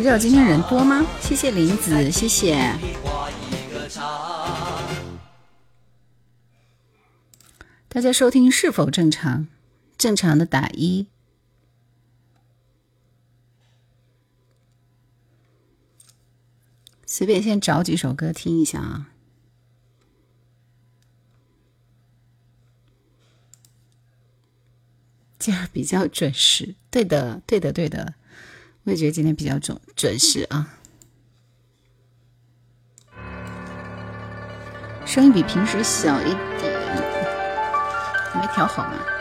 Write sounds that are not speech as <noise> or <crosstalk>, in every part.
什么叫今天人多吗？谢谢林子，谢谢。大家收听是否正常？正常的打一。随便先找几首歌听一下啊。这样比较准时，对的，对的，对的，我也觉得今天比较准准时啊。声音比平时小一点，没调好吗？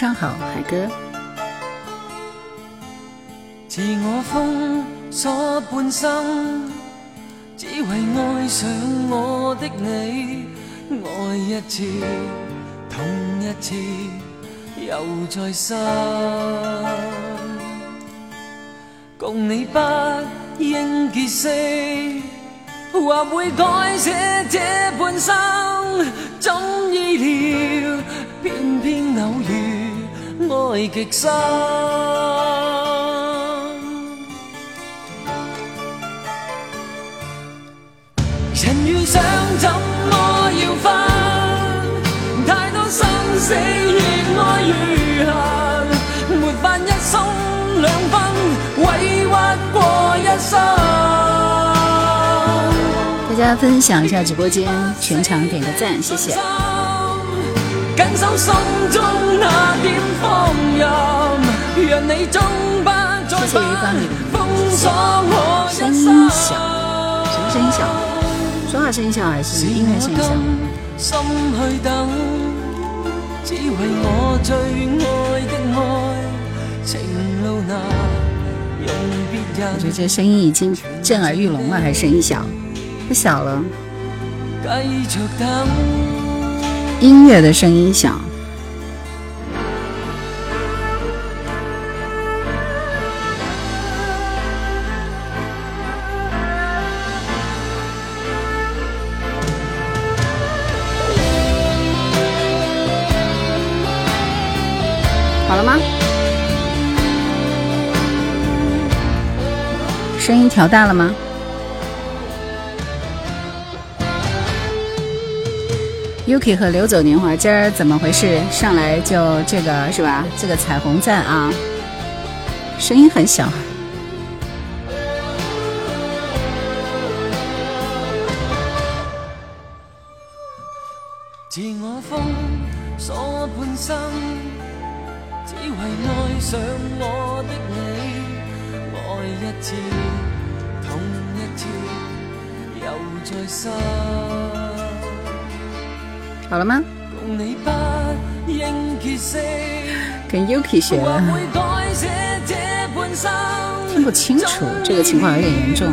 上好，海哥。自我封锁半生，只为爱上我的你，爱一次，痛一次，又再生。共你不应结识，或会改写这半生，怎意料，爱极深，人遇上怎么要分？太多生死越爱越恨，没法一松两分，委屈过一生。大家分享一下直播间，全场点个赞，谢谢。紧守心中那点放任，让你终不再返，封锁我声音小，什么声音小？说话声音小还是音乐声音小？心去等，只为我最爱的爱，情路那用别人。我觉得这声音已经震耳欲聋了，还是声音小？不小了。继续等。音乐的声音小，好了吗？声音调大了吗？Yuki 和流走年华，今儿怎么回事？上来就这个是吧？这个彩虹赞啊，声音很小。自我封锁半生，只为爱上我的你，爱一次，痛一次，又再生。好了吗？跟 Yuki 学的，听不清楚，这个情况有点严重。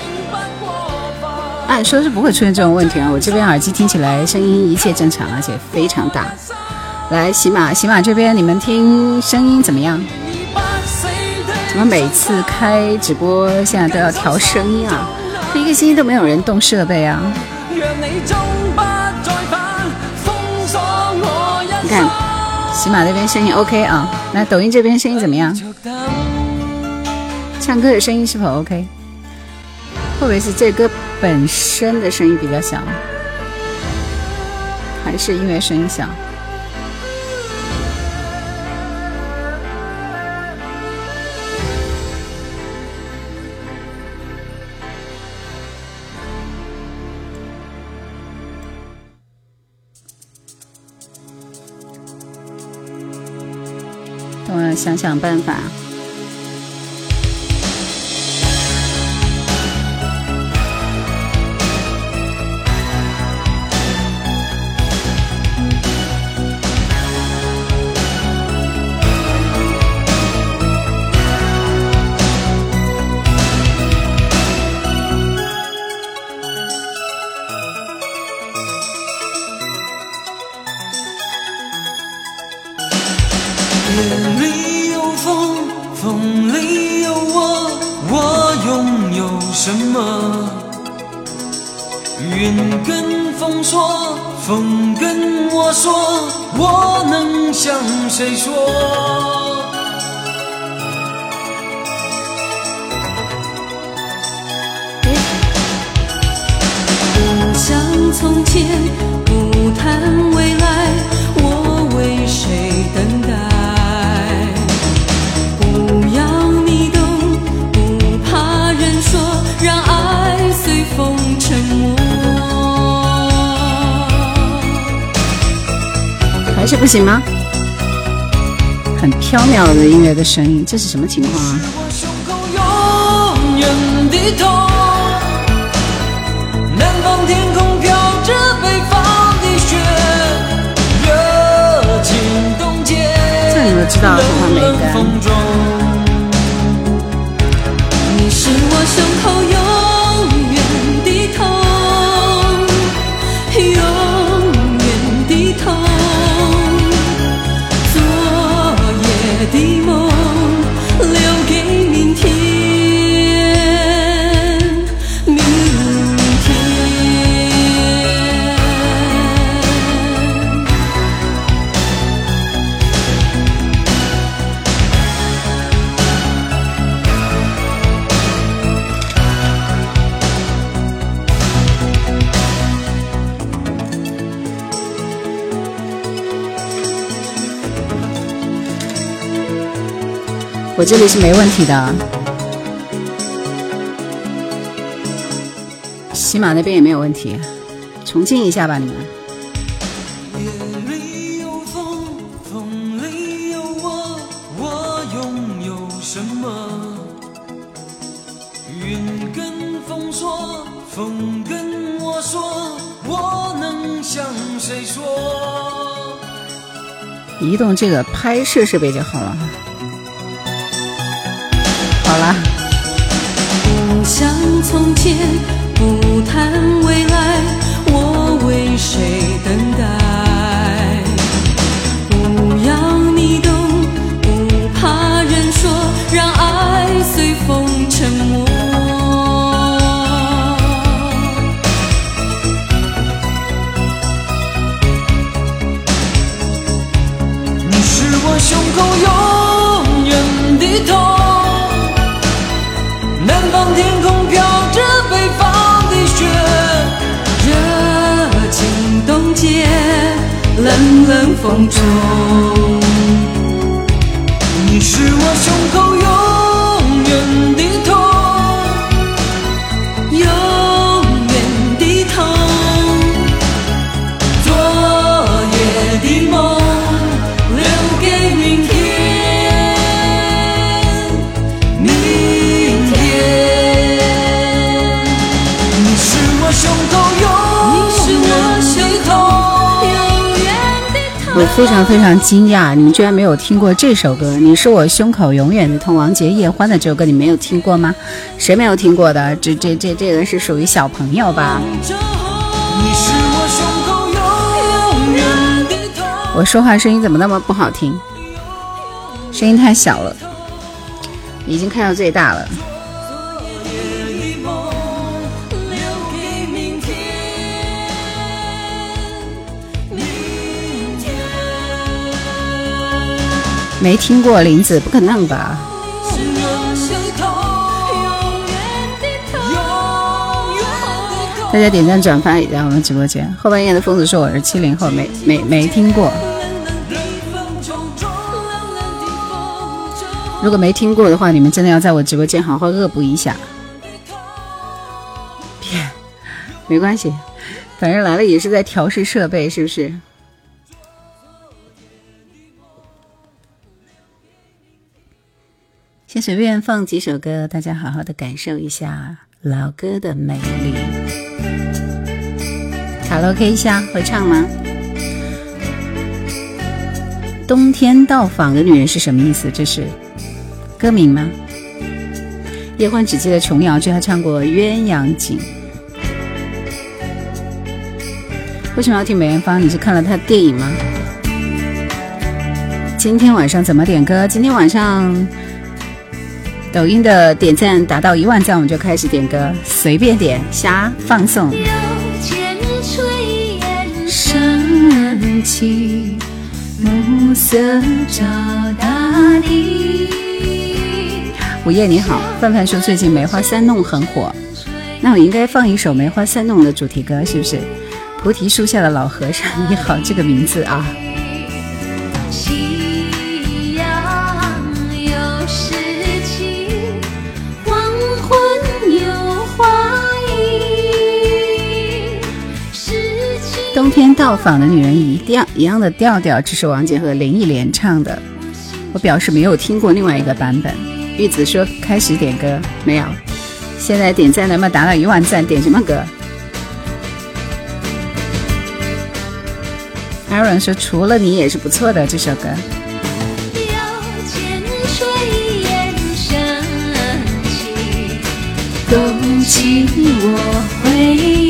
按说是不会出现这种问题啊！我这边耳机听起来声音一切正常，而且非常大。来，喜马，喜马这边你们听声音怎么样？怎么每次开直播现在都要调声音啊？这一个星期都没有人动设备啊！你看，喜马那边声音 OK 啊，那抖音这边声音怎么样？唱歌的声音是否 OK？会不会是这歌本身的声音比较小，还是音乐声音小？等我想想办法。行吗？很飘渺的音乐的声音，这是什么情况啊？这你们知道是，他没干。我这里是没问题的，喜马那边也没有问题，重进一下吧，你们。移动这个拍摄设备就好了。像从前，不谈未风中。非常非常惊讶，你们居然没有听过这首歌。你是我胸口永远的痛，王杰叶欢的这首歌，你没有听过吗？谁没有听过的？这这这这个是属于小朋友吧？我说话声音怎么那么不好听？声音太小了，已经开到最大了。没听过林子，不可能吧？大家点赞转发一下我们直播间。后半夜的疯子说我是七零后，没没没听过。如果没听过的话，你们真的要在我直播间好好恶补一下。<laughs> 别，没关系，反正来了也是在调试设备，是不是？先随便放几首歌，大家好好的感受一下老歌的美丽。卡拉 OK 一下会唱吗？冬天到访的女人是什么意思？这是歌名吗？叶欢只记得琼瑶就还唱过《鸳鸯锦》。为什么要听梅艳芳？你是看了她的电影吗？今天晚上怎么点歌？今天晚上抖音的点赞达到一万赞，我们就开始点歌，随便点，瞎放送。起，暮色照大地。午夜你好，范范说最近《梅花三弄》很火，那我应该放一首《梅花三弄》的主题歌，是不是？菩提树下的老和尚，你好，这个名字啊。冬天到访的女人一调一样的调调，这是王杰和林忆莲唱的。我表示没有听过另外一个版本。玉子说开始点歌没有？现在点赞能不能达到一万赞？点什么歌？Aaron 说除了你也是不错的这首歌。勾起我回忆。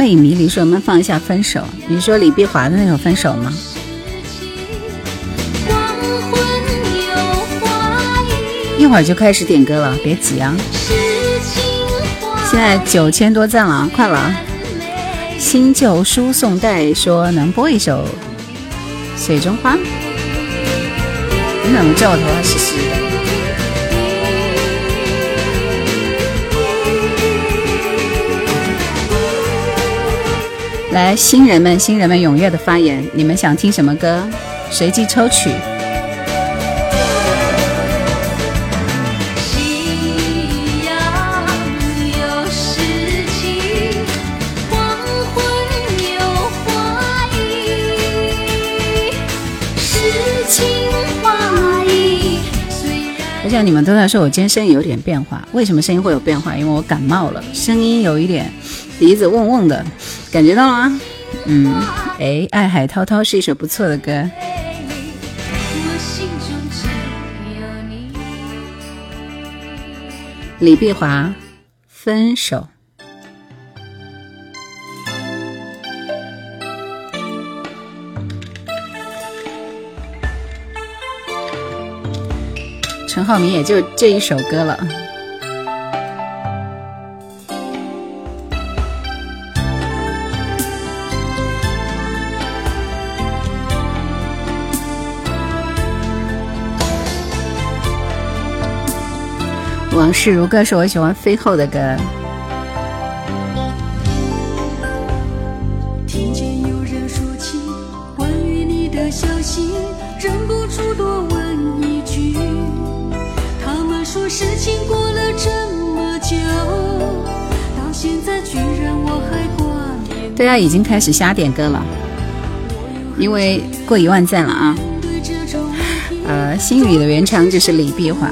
魅迷离说：“我们放一下《分手》。”你说李碧华的那首《分手》吗？一会儿就开始点歌了，别急啊！现在九千多赞了，快了！啊新旧输送带说能播一首《水中花》。你怎么知道我头发湿湿的？来，新人们，新人们踊跃的发言，你们想听什么歌？随机抽取。我想你们都在说我今天声音有点变化，为什么声音会有变化？因为我感冒了，声音有一点鼻子嗡嗡的。感觉到了吗？嗯，哎，爱海滔滔是一首不错的歌。李碧华，分手。陈浩民也就这一首歌了。往事如歌是我喜欢飞后的歌。听见有人说起关于你的消息，忍不住多问一句。他们说事情过了这么久，到现在居然我还挂念。大家已经开始瞎点歌了，因为过一万赞了啊！呃，心语的原唱就是李碧华。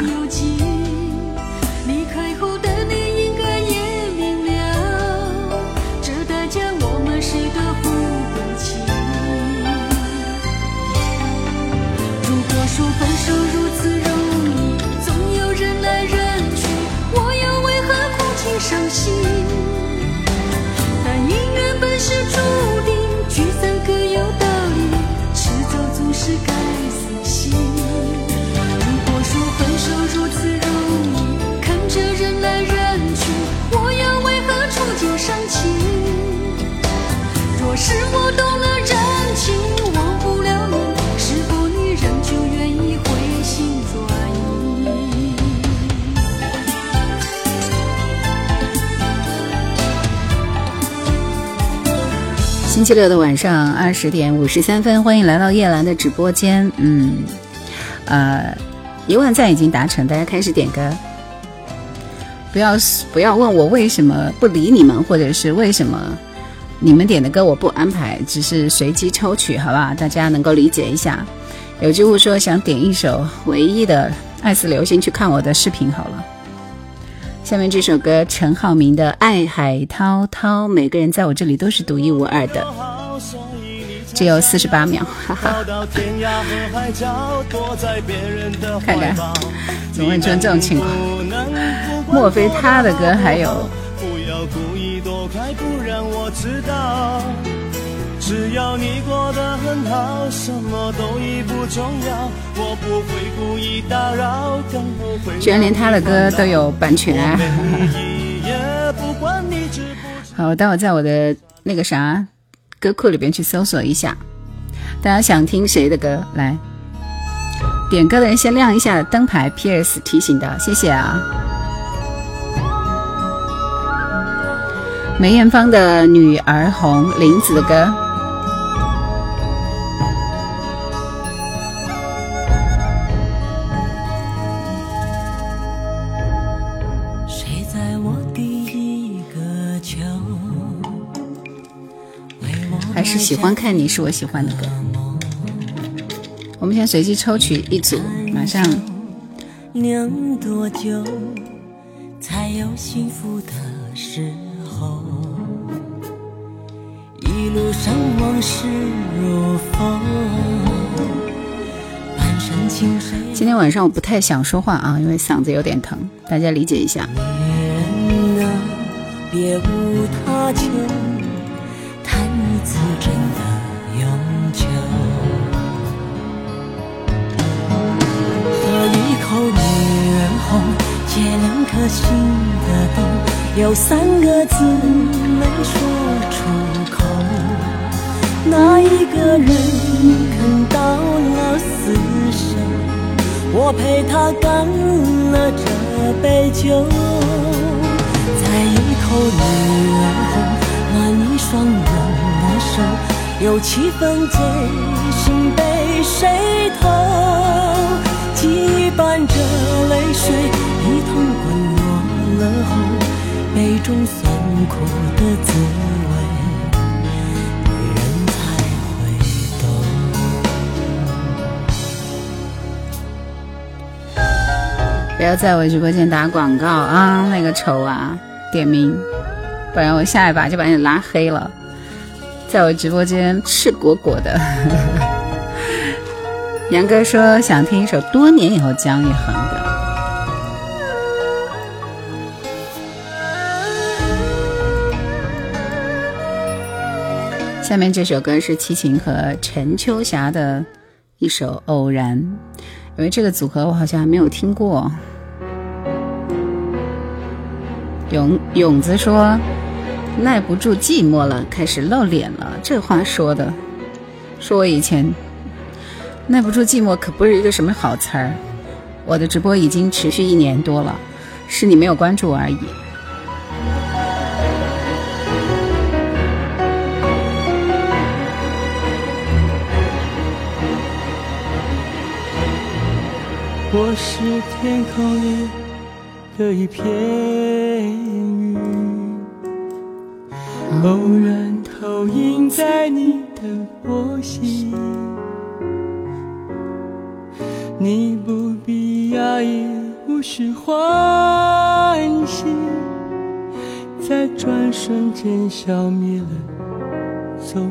期六的晚上二十点五十三分，欢迎来到叶兰的直播间。嗯，呃，一万赞已经达成，大家开始点歌。不要不要问我为什么不理你们，或者是为什么你们点的歌我不安排，只是随机抽取，好吧？大家能够理解一下。有句话说想点一首唯一的爱似流星，去看我的视频好了。下面这首歌陈浩民的《爱海滔滔》，每个人在我这里都是独一无二的。只有四十八秒，哈哈。看看，怎么会出现这种情况？莫非他的歌还有？居然连他的歌都有版权！好，待会在我的那个啥。歌库里边去搜索一下，大家想听谁的歌？来点歌的人先亮一下灯牌。P.S. 提醒的，谢谢啊。梅艳芳的《女儿红》，林子的歌。是喜欢看你是我喜欢的歌，我们先随机抽取一组，马上。能多久才有幸福的时候？一路上往事如风。今天晚上我不太想说话啊，因为嗓子有点疼，大家理解一下。别无他求。颗心的冻，有三个字没说出口，那一个人肯到老死守，我陪他干了这杯酒，再一口女儿红，暖一双人。手有七分醉心被谁偷？记忆伴着泪水一同滚落了后，杯中酸苦的滋味，人才会懂。不要在我直播间打广告啊！那个丑啊，点名，不然我下一把就把你拉黑了。在我直播间赤果果的，<laughs> 杨哥说想听一首多年以后姜育恒的。下面这首歌是齐秦和陈秋霞的一首《偶然》，因为这个组合我好像还没有听过。勇勇子说。耐不住寂寞了，开始露脸了。这话说的，说我以前耐不住寂寞可不是一个什么好词儿。我的直播已经持续一年多了，是你没有关注我而已。我是天空里的一片云。偶然投影在你的波心，你不必讶异，无需欢喜，在转瞬间消灭了踪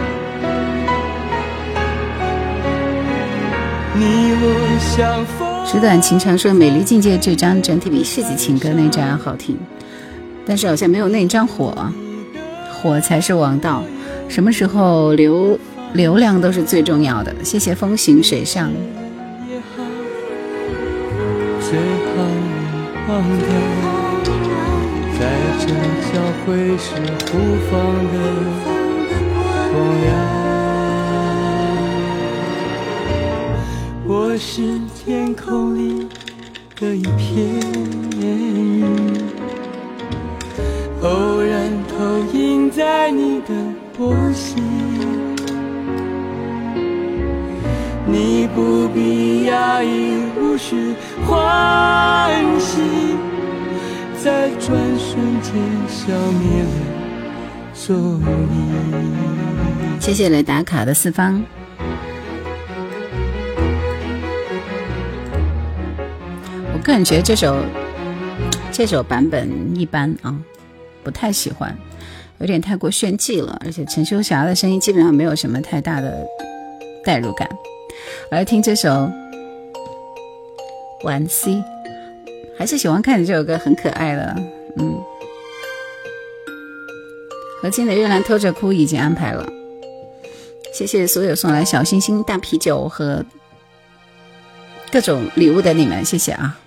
纸短情长说《美丽境界》这张整体比世纪情歌那张好听，但是好像没有那张火，火才是王道。什么时候流流量都是最重要的。谢谢风行水上。我是天空里的一片云，偶然投影在你的波心。你不必压抑，无需欢喜，在转瞬间消灭了踪影。谢谢来打卡的四方。个人觉这首这首版本一般啊，不太喜欢，有点太过炫技了，而且陈秋霞的声音基本上没有什么太大的代入感。来听这首《晚 C》，还是喜欢看你这首歌，很可爱的。嗯，何清的《月亮偷着哭》已经安排了，谢谢所有送来小星星、大啤酒和各种礼物的你们，谢谢啊！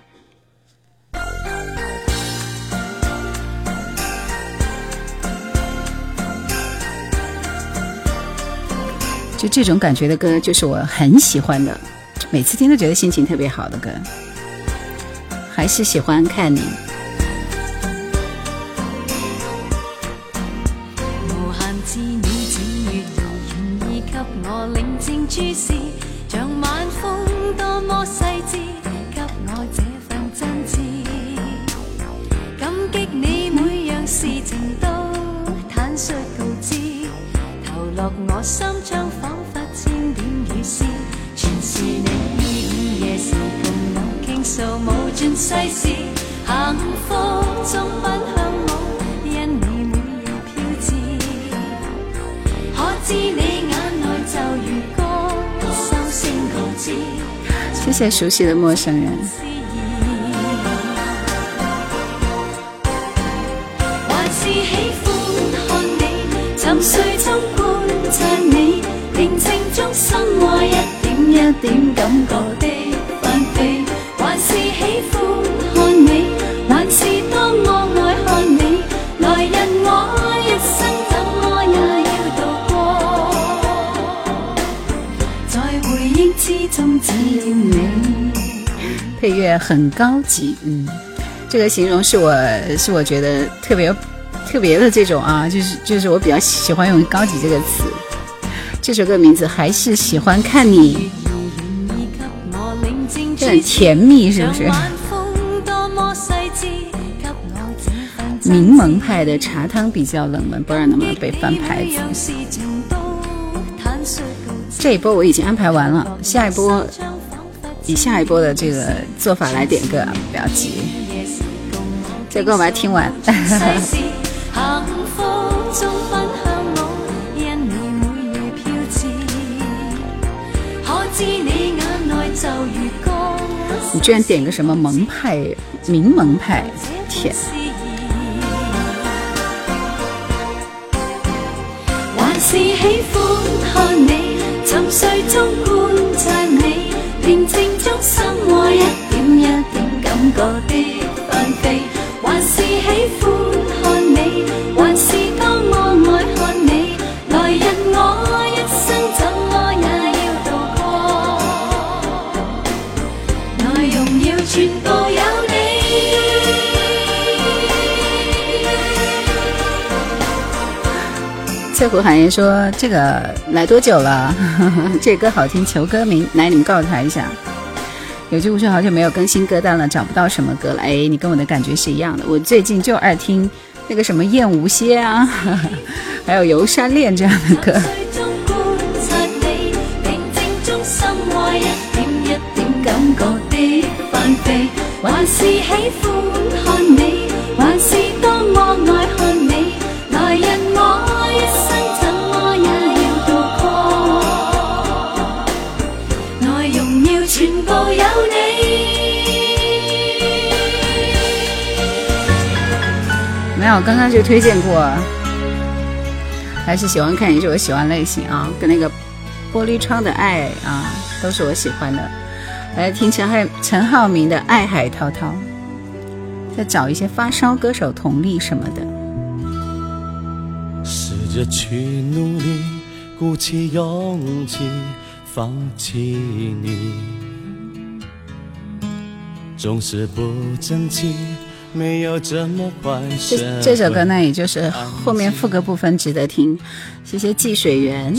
就这种感觉的歌，就是我很喜欢的，每次听都觉得心情特别好的歌。还是喜欢看你。熟悉的陌生人。很高级，嗯，这个形容是我是我觉得特别特别的这种啊，就是就是我比较喜欢用高级这个词。这首歌名字还是喜欢看你。这很甜蜜，是不是？柠檬派的茶汤比较冷门，不知道能不能被翻牌子。这一波我已经安排完了，下一波以下一波的这个做法来点歌，不要急。这歌我把它听完。<laughs> 你居然点个什么萌派、柠檬派，天！还是喜欢看你沉睡中点感觉的翻飞，还是喜欢看你，还是当我爱看你，来日我一生怎么也。全部有你。翠湖寒言说：“这个来多久了？这歌好听，求歌名。来，你们告诉他一下。有句无说好久没有更新歌单了，找不到什么歌了。哎，你跟我的感觉是一样的。我最近就爱听那个什么《燕无歇》啊，<laughs> 还有《游山恋》这样的歌。”还是喜欢看你，还是当我爱我刚刚就推荐过，还是喜欢看也是我喜欢类型啊，跟那个玻璃窗的爱啊，都是我喜欢的。来听陈海陈浩民的《爱海滔滔》，再找一些发烧歌手佟丽什么的。试着去努力，鼓起勇气，放弃你。总是不争气，没有这。这这首歌呢，也就是后面副歌部分值得听。谢谢寄水源。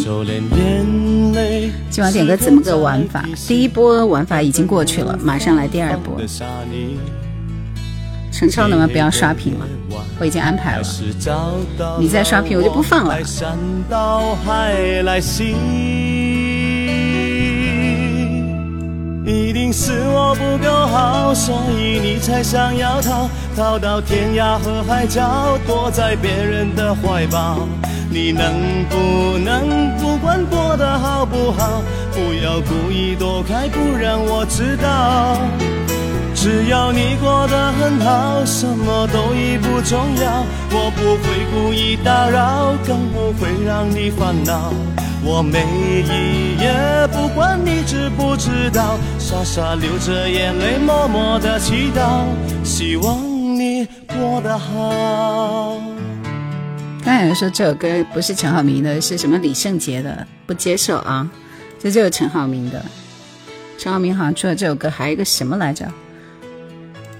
今晚点歌怎么个玩法？第一波玩法已经过去了，马上来第二波。陈超能不能不要刷屏了？我已经安排了，你再刷屏我就不放了。是我不够好，所以你才想要逃，逃到天涯和海角，躲在别人的怀抱。你能不能不管过得好不好，不要故意躲开，不让我知道。只要你过得很好，什么都已不重要，我不会故意打扰，更不会让你烦恼。我每一夜不管你知不知道，傻傻流着眼泪，默默的祈祷，希望你过得好。刚才有人说这首歌不是陈浩民的，是什么李圣杰的？不接受啊！这就是陈浩民的。陈浩民好像出了这首歌，还有一个什么来着？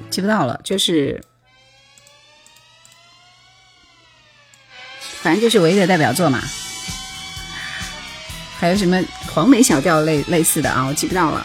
记不到了，就是，反正就是唯一的代表作嘛。还有什么黄梅小调类类似的啊？我记不到了。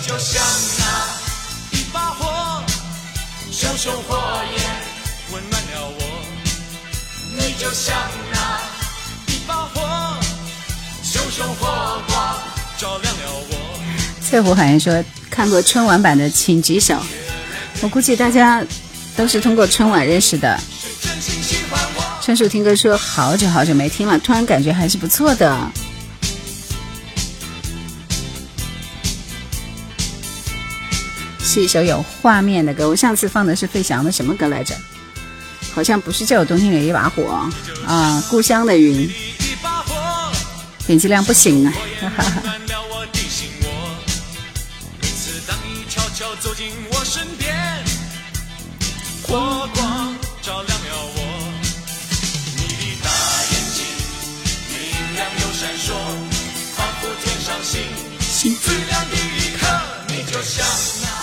就像那一把火，熊熊火光照亮了我。翠湖好像说看过春晚版的，请举手。我估计大家都是通过春晚认识的。春树听歌说好久好久没听了，突然感觉还是不错的。是一首有画面的歌。我上次放的是费翔的什么歌来着？好像不是这首《冬天里一把火》啊，《故乡的云》。点击量不行啊！哈哈哈。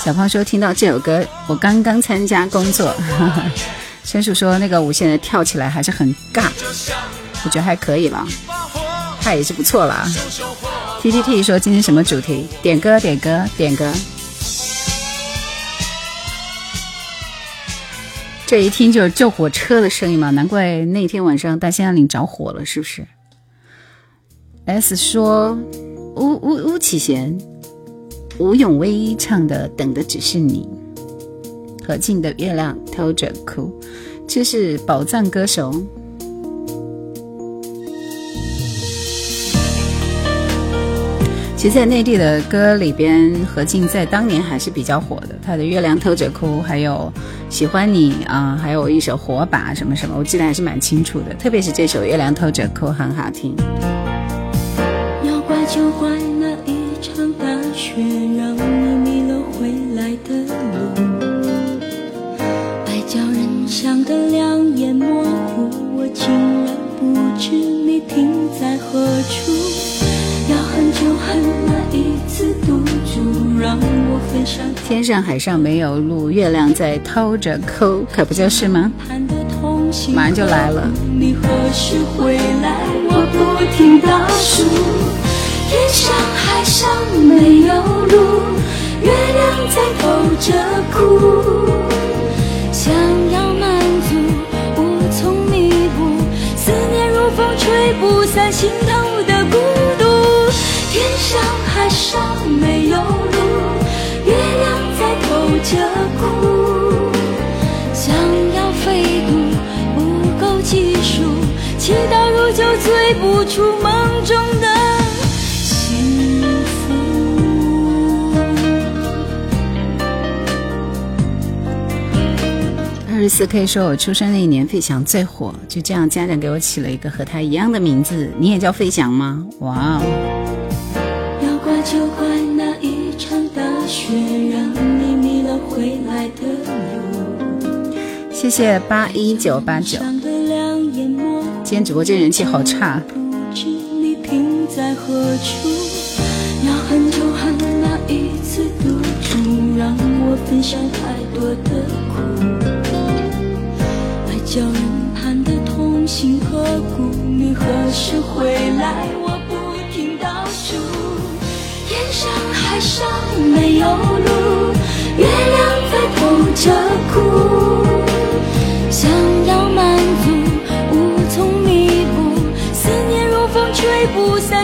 小胖说：“听到这首歌，我刚刚参加工作。<laughs> ”申叔说：“那个舞现在跳起来还是很尬，我觉得还可以了，他也是不错了。”T T T 说：“今天什么主题？点歌，点歌，点歌。”这一听就是救火车的声音嘛，难怪那天晚上大兴安岭着火了，是不是？S 说：“巫巫巫启贤。”吴永威唱的《等的只是你》，何静的《月亮偷着哭》，这是宝藏歌手。其实，在内地的歌里边，何静在当年还是比较火的。她的《月亮偷着哭》，还有《喜欢你》啊，还有一首《火把》什么什么，我记得还是蛮清楚的。特别是这首《月亮偷着哭》很好听。天上海上没有路，月亮在偷着抠，可不就是吗？马上就来了。你何时回来？我不停倒数。天上海上没有路，月亮在偷着哭。想要满足，弥补，思念如风吹不散，心。天上海上没有路，月亮在偷着哭。想要飞渡不够技术，祈祷如酒醉不出梦中的。二十四 K 说：“我出生那一年，费翔最火，就这样，家长给我起了一个和他一样的名字。你也叫费翔吗？哇哦！”谢谢八一九八九。今天直播间人气好差。不知你平在何处？要恨就恨那一次赌注，让我分享太多的苦。叫人盼的痛心刻骨，你何时回来？我不停倒数，天上海上没有路，月亮在偷着哭，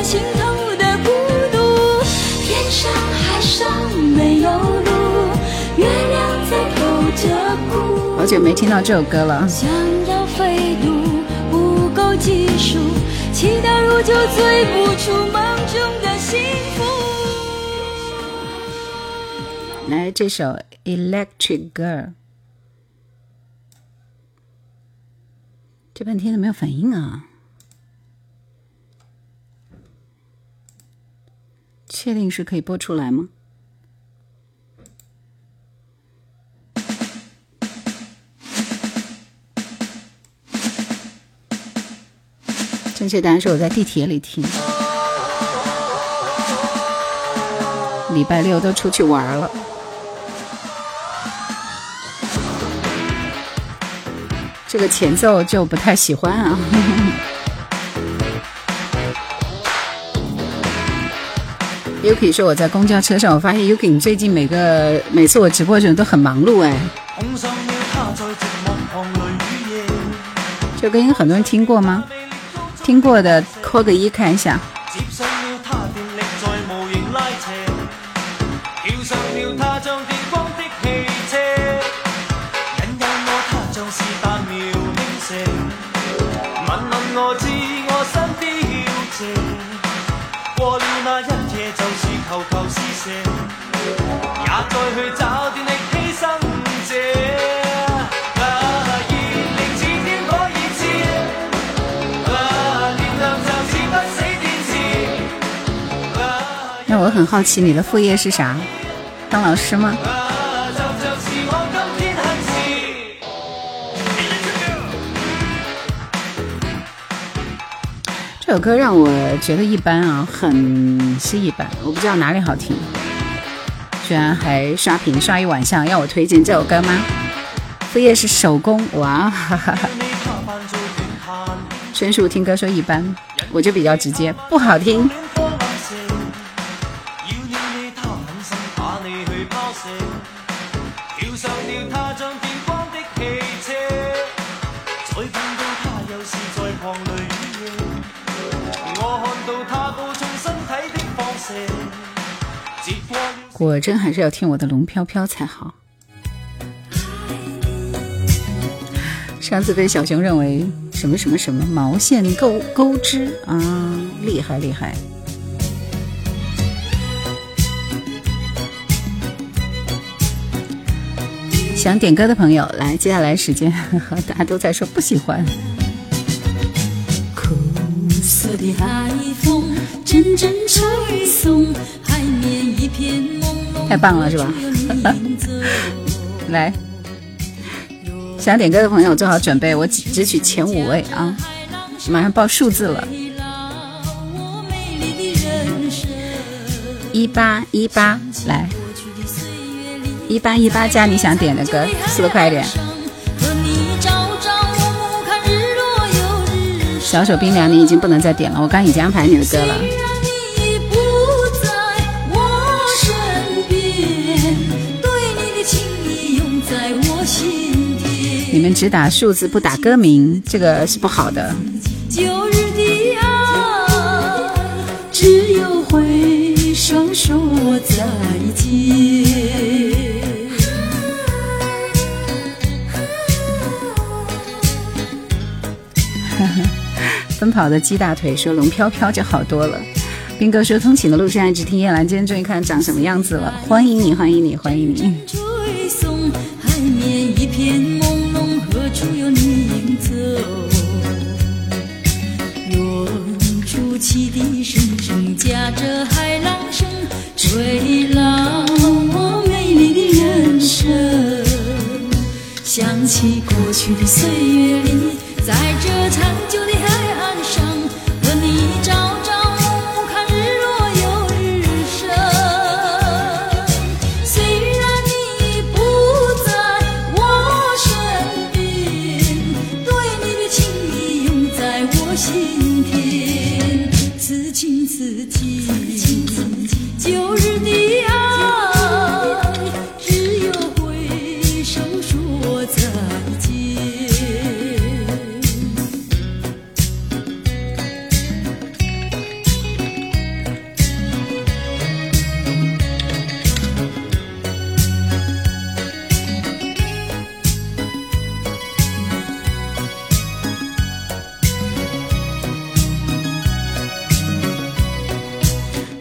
心头的孤独，天上海上没有路，月亮在偷着哭。好久没听到这首歌了。想要飞渡不够技术，祈祷如酒醉不出梦中的幸福。来，这首《Electric Girl》，这半天都没有反应啊！确定是可以播出来吗？正确答案是我在地铁里听。礼拜六都出去玩了，这个前奏就不太喜欢啊。Yuki 说我在公交车上，我发现 Yuki 最近每个每次我直播的时候都很忙碌哎。这歌应该很多人听过吗？听过的扣个一看一下。那我很好奇，你的副业是啥？当老师吗？这首歌让我觉得一般啊，很是一般，我不知道哪里好听。居然还刷屏刷一晚上，要我推荐这首歌吗？副业是手工，哇哈哈！<laughs> 纯属听歌说一般，我就比较直接，不好听。真还是要听我的龙飘飘才好。上次被小熊认为什么什么什么毛线钩钩织啊，厉害厉害！想点歌的朋友来，接下来时间 <laughs> 大家都在说不喜欢。苦涩的海风阵阵吹送，太棒了，是吧？<laughs> 来，想点歌的朋友做好准备，我只只取前五位啊！马上报数字了，一八一八，来，一八一八加你想点的歌，速度快一点。小手冰凉，你已经不能再点了，我刚已经安排你的歌了。你们只打数字不打歌名，这个是不好的。旧日的爱，只有挥手说再见。<laughs> 奔跑的鸡大腿说：“龙飘飘就好多了。”斌哥说：“通勤的路上一直听夜阑，今天终于看长什么样子了。”欢迎你，欢迎你，欢迎你。何处有你走？远处汽笛声声夹着海浪声，吹浪我美丽的人生。想起过去的岁月里，在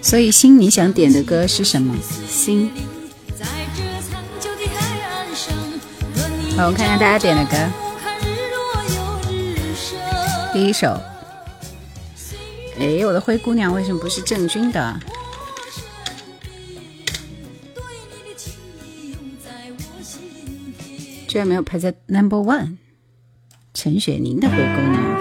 所以，心，你想点的歌是什么？心。好，我看看大家点的歌。第一首。哎，我的灰姑娘为什么不是郑钧的？居然没有排在 Number One。陈雪凝的灰姑娘。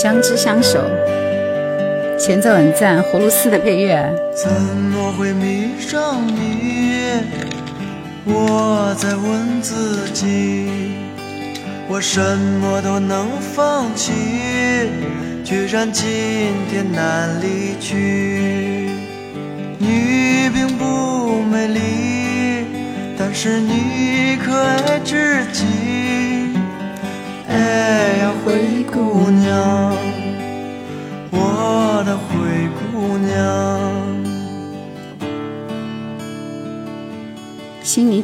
相知相守，前奏很赞，葫芦丝的配乐。怎么会迷上你？我在问自己，我什么都能放弃，居然今天难离去。你并不美丽，但是你可爱至极。哎呀，灰姑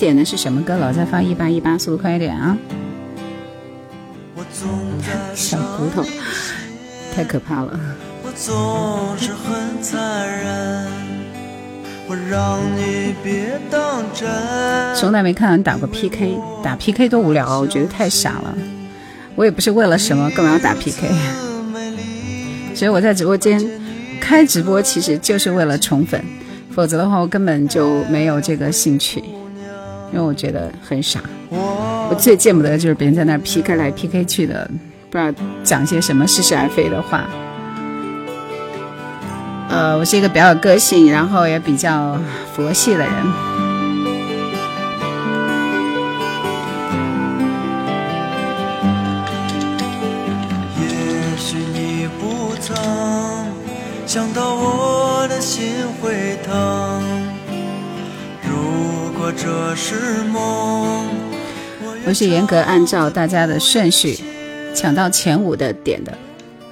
点的是什么歌？老在发一八一八，速度快一点啊！小骨头，太可怕了。我总是很残忍，我让你别当真。从来没看到你打过 PK，打 PK 多无聊，我觉得太傻了。我也不是为了什么，干嘛要打 PK？所以我在直播间开直播，其实就是为了宠粉，否则的话我根本就没有这个兴趣，因为我觉得很傻。我最见不得就是别人在那 PK 来 PK 去的，不知道讲些什么似是而非的话。呃，我是一个比较有个性，然后也比较佛系的人。也许你不曾想到我的心会疼。如果这是梦，我是严格按照大家的顺序抢到前五的点的，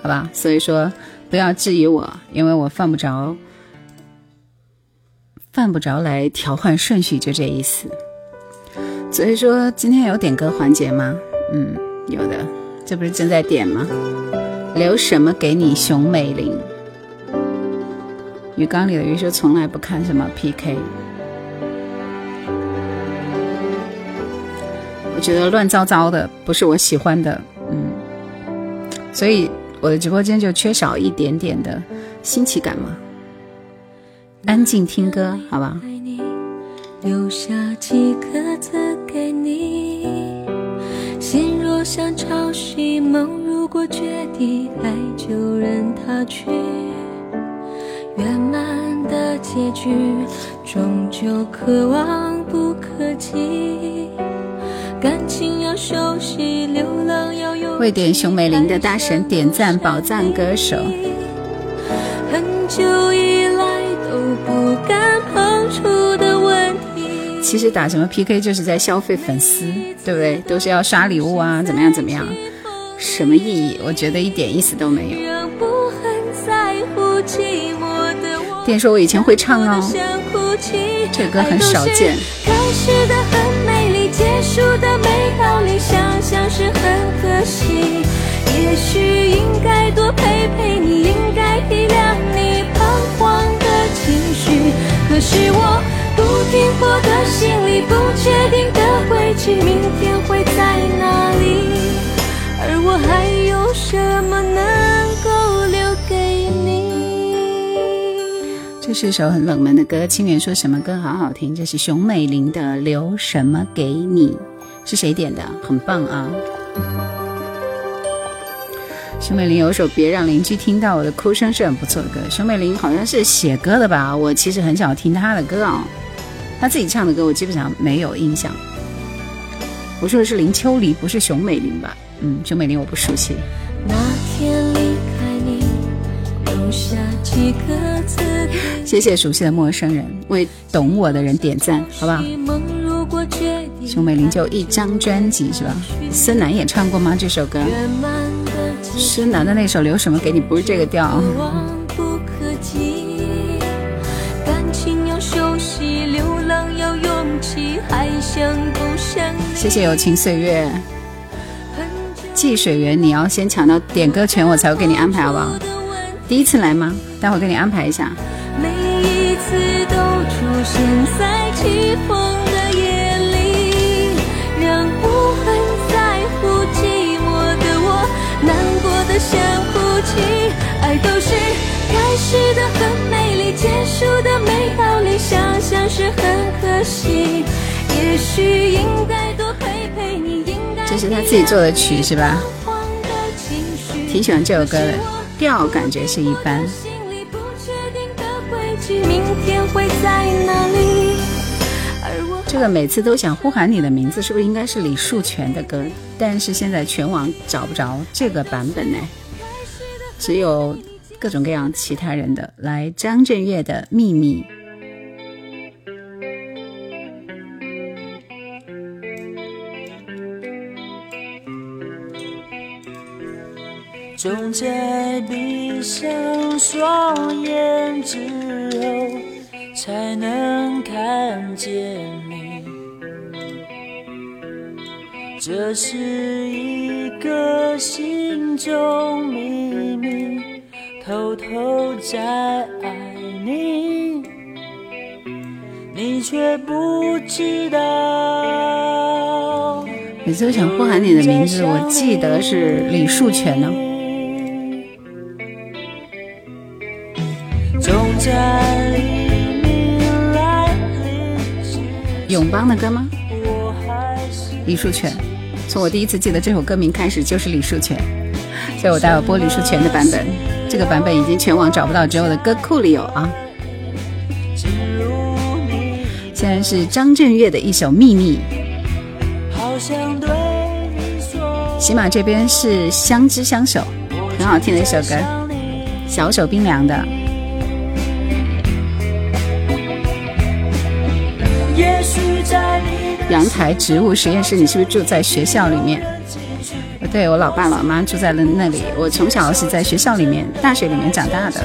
好吧？所以说不要质疑我，因为我犯不着，犯不着来调换顺序，就这意思。所以说今天有点歌环节吗？嗯，有的，这不是正在点吗？留什么给你，熊美玲？鱼缸里的鱼是从来不看什么 PK，我觉得乱糟糟的不是我喜欢的，嗯，所以我的直播间就缺少一点点的新奇感嘛。安静听歌，好吧。留下几个字给你，心若像潮汐，梦如果决堤，爱就任它去。圆满的结局终究可望不可及。感情要休息，流浪要有。为点熊美玲的大神点赞，宝藏歌手。很久以来都不敢碰触的问题。其实打什么 PK 就是在消费粉丝，对不对？都是要刷礼物啊，怎么样怎么样？什么意义？我觉得一点意思都没有。店说：“我以前会唱哦，这歌很少见。”开始的很美丽，结束的没道理，想想是很可惜。也许应该多陪陪你，应该体谅你彷徨的情绪。可是我不停泊的心里，不确定的轨迹，明天会在哪里？而我还有什么能是一首很冷门的歌，青年说什么歌好好听？这是熊美玲的《留什么给你》，是谁点的？很棒啊！熊美玲有首《别让邻居听到我的哭声》是很不错的歌。熊美玲好像是写歌的吧？我其实很少听她的歌啊，她自己唱的歌我基本上没有印象。我说的是林秋离，不是熊美玲吧？嗯，熊美玲我不熟悉。谢谢熟悉的陌生人为懂我的人点赞，好不好？熊美玲就一张专辑是吧？孙楠也唱过吗？这首歌？孙楠的那首留什么给你？不是这个调。<laughs> 谢谢友情岁月。季水源，你要先抢到点歌权，我才会给你安排，好不好？第一次来吗？待会儿给你安排一下。在起风的夜里，让不很在乎寂寞的我难过的想哭泣。爱都是开始的很美丽，结束的没道理，想想是很可惜。也许应该多陪陪你。这是他自己做的曲是吧？挺喜欢这首歌的，调感觉是一般。这个每次都想呼喊你的名字，是不是应该是李树全的歌？但是现在全网找不着这个版本呢，只有各种各样其他人的。来，张震岳的秘密。总在闭上双眼之后，才能看见你。这是一个心中秘密，偷偷在爱你，你却不知道。每次都想呼喊你的名字，我记得是李树全呢。总在永邦的歌吗？李树全，从我第一次记得这首歌名开始就是李树全，所以我待会播李树全的版本。这个版本已经全网找不到，只有我的歌库里有啊。现在是张震岳的一首《秘密》。喜马这边是相知相守，很好听的一首歌，小手冰凉的。阳台植物实验室，你是不是住在学校里面？对我老爸老妈住在了那里。我从小是在学校里面、大学里面长大的。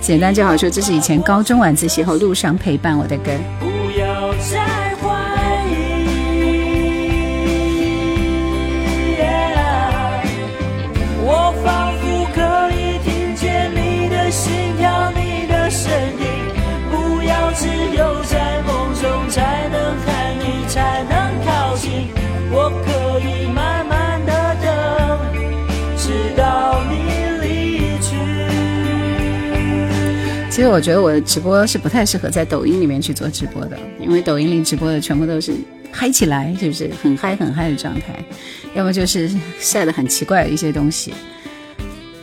简单就好说，这是以前高中晚自习后路上陪伴我的歌。我觉得我的直播是不太适合在抖音里面去做直播的，因为抖音里直播的全部都是嗨起来，是不是很嗨很嗨的状态？要么就是晒的很奇怪的一些东西。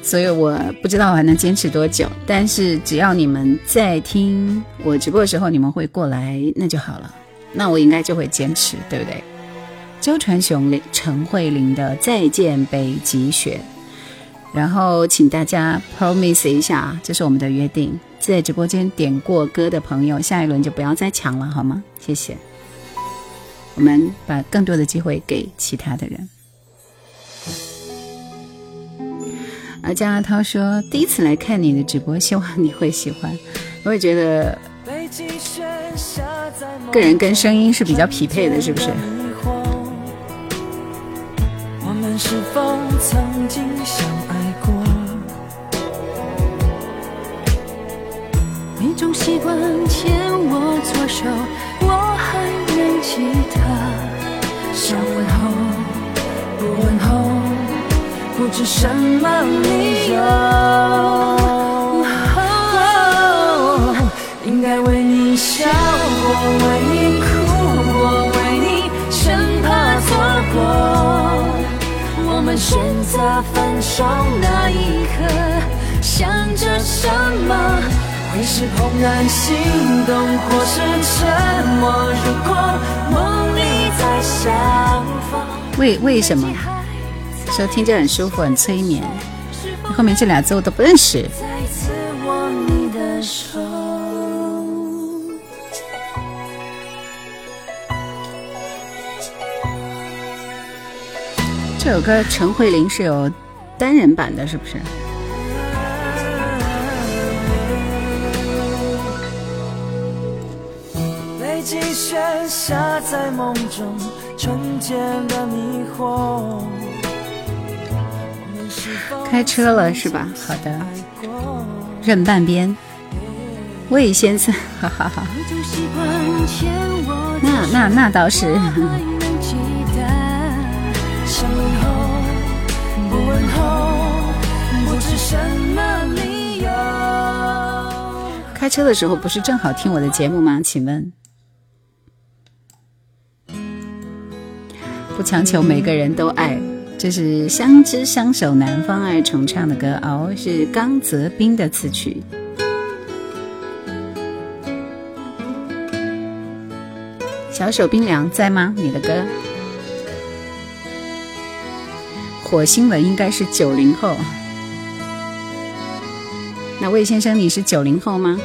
所以我不知道我还能坚持多久。但是只要你们在听我直播的时候，你们会过来，那就好了。那我应该就会坚持，对不对？周传雄、陈慧琳的《再见北极雪》，然后请大家 promise 一下，这是我们的约定。在直播间点过歌的朋友，下一轮就不要再抢了，好吗？谢谢。我们把更多的机会给其他的人。啊，江阿涛说第一次来看你的直播，希望你会喜欢。我也觉得个人跟声音是比较匹配的，是不是？我们是否曾经相总习惯牵我左手，我还能记得。想问候，不问候，不知什么理由。应该为你笑过，为你哭过，为你生怕错过。我们选择分手那一刻，想着什么？会是怦然心动，或是沉默？如果梦里再相逢，为为什么？说听着很舒服，很催眠。后面这俩字我都不认识。这首歌陈慧琳是有单人版的，是不是？开车了是吧？好的，认半边，魏先生，哈哈哈。那那那倒是。开车的时候不是正好听我的节目吗？请问，不强求每个人都爱，这是相知相守南方爱重唱的歌哦，是刚泽斌的词曲。小手冰凉在吗？你的歌。火星文应该是九零后，那魏先生你是九零后吗？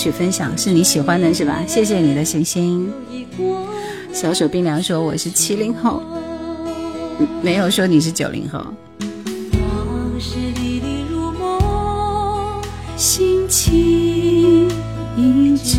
去分享是你喜欢的是吧？谢谢你的星星。小手冰凉说我是七零后，没有说你是九零后。心情依旧，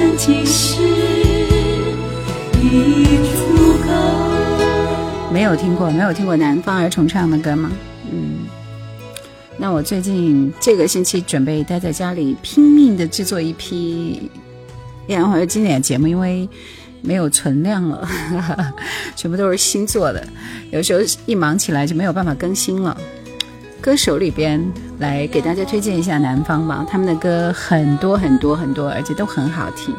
你。没有听过，没有听过南方儿重唱的歌吗？嗯，那我最近这个星期准备待在家里，拼命的制作一批夜兰花经典节目，因为没有存量了，<laughs> 全部都是新做的，有时候一忙起来就没有办法更新了。歌手里边来给大家推荐一下南方吧，他们的歌很多很多很多，而且都很好听。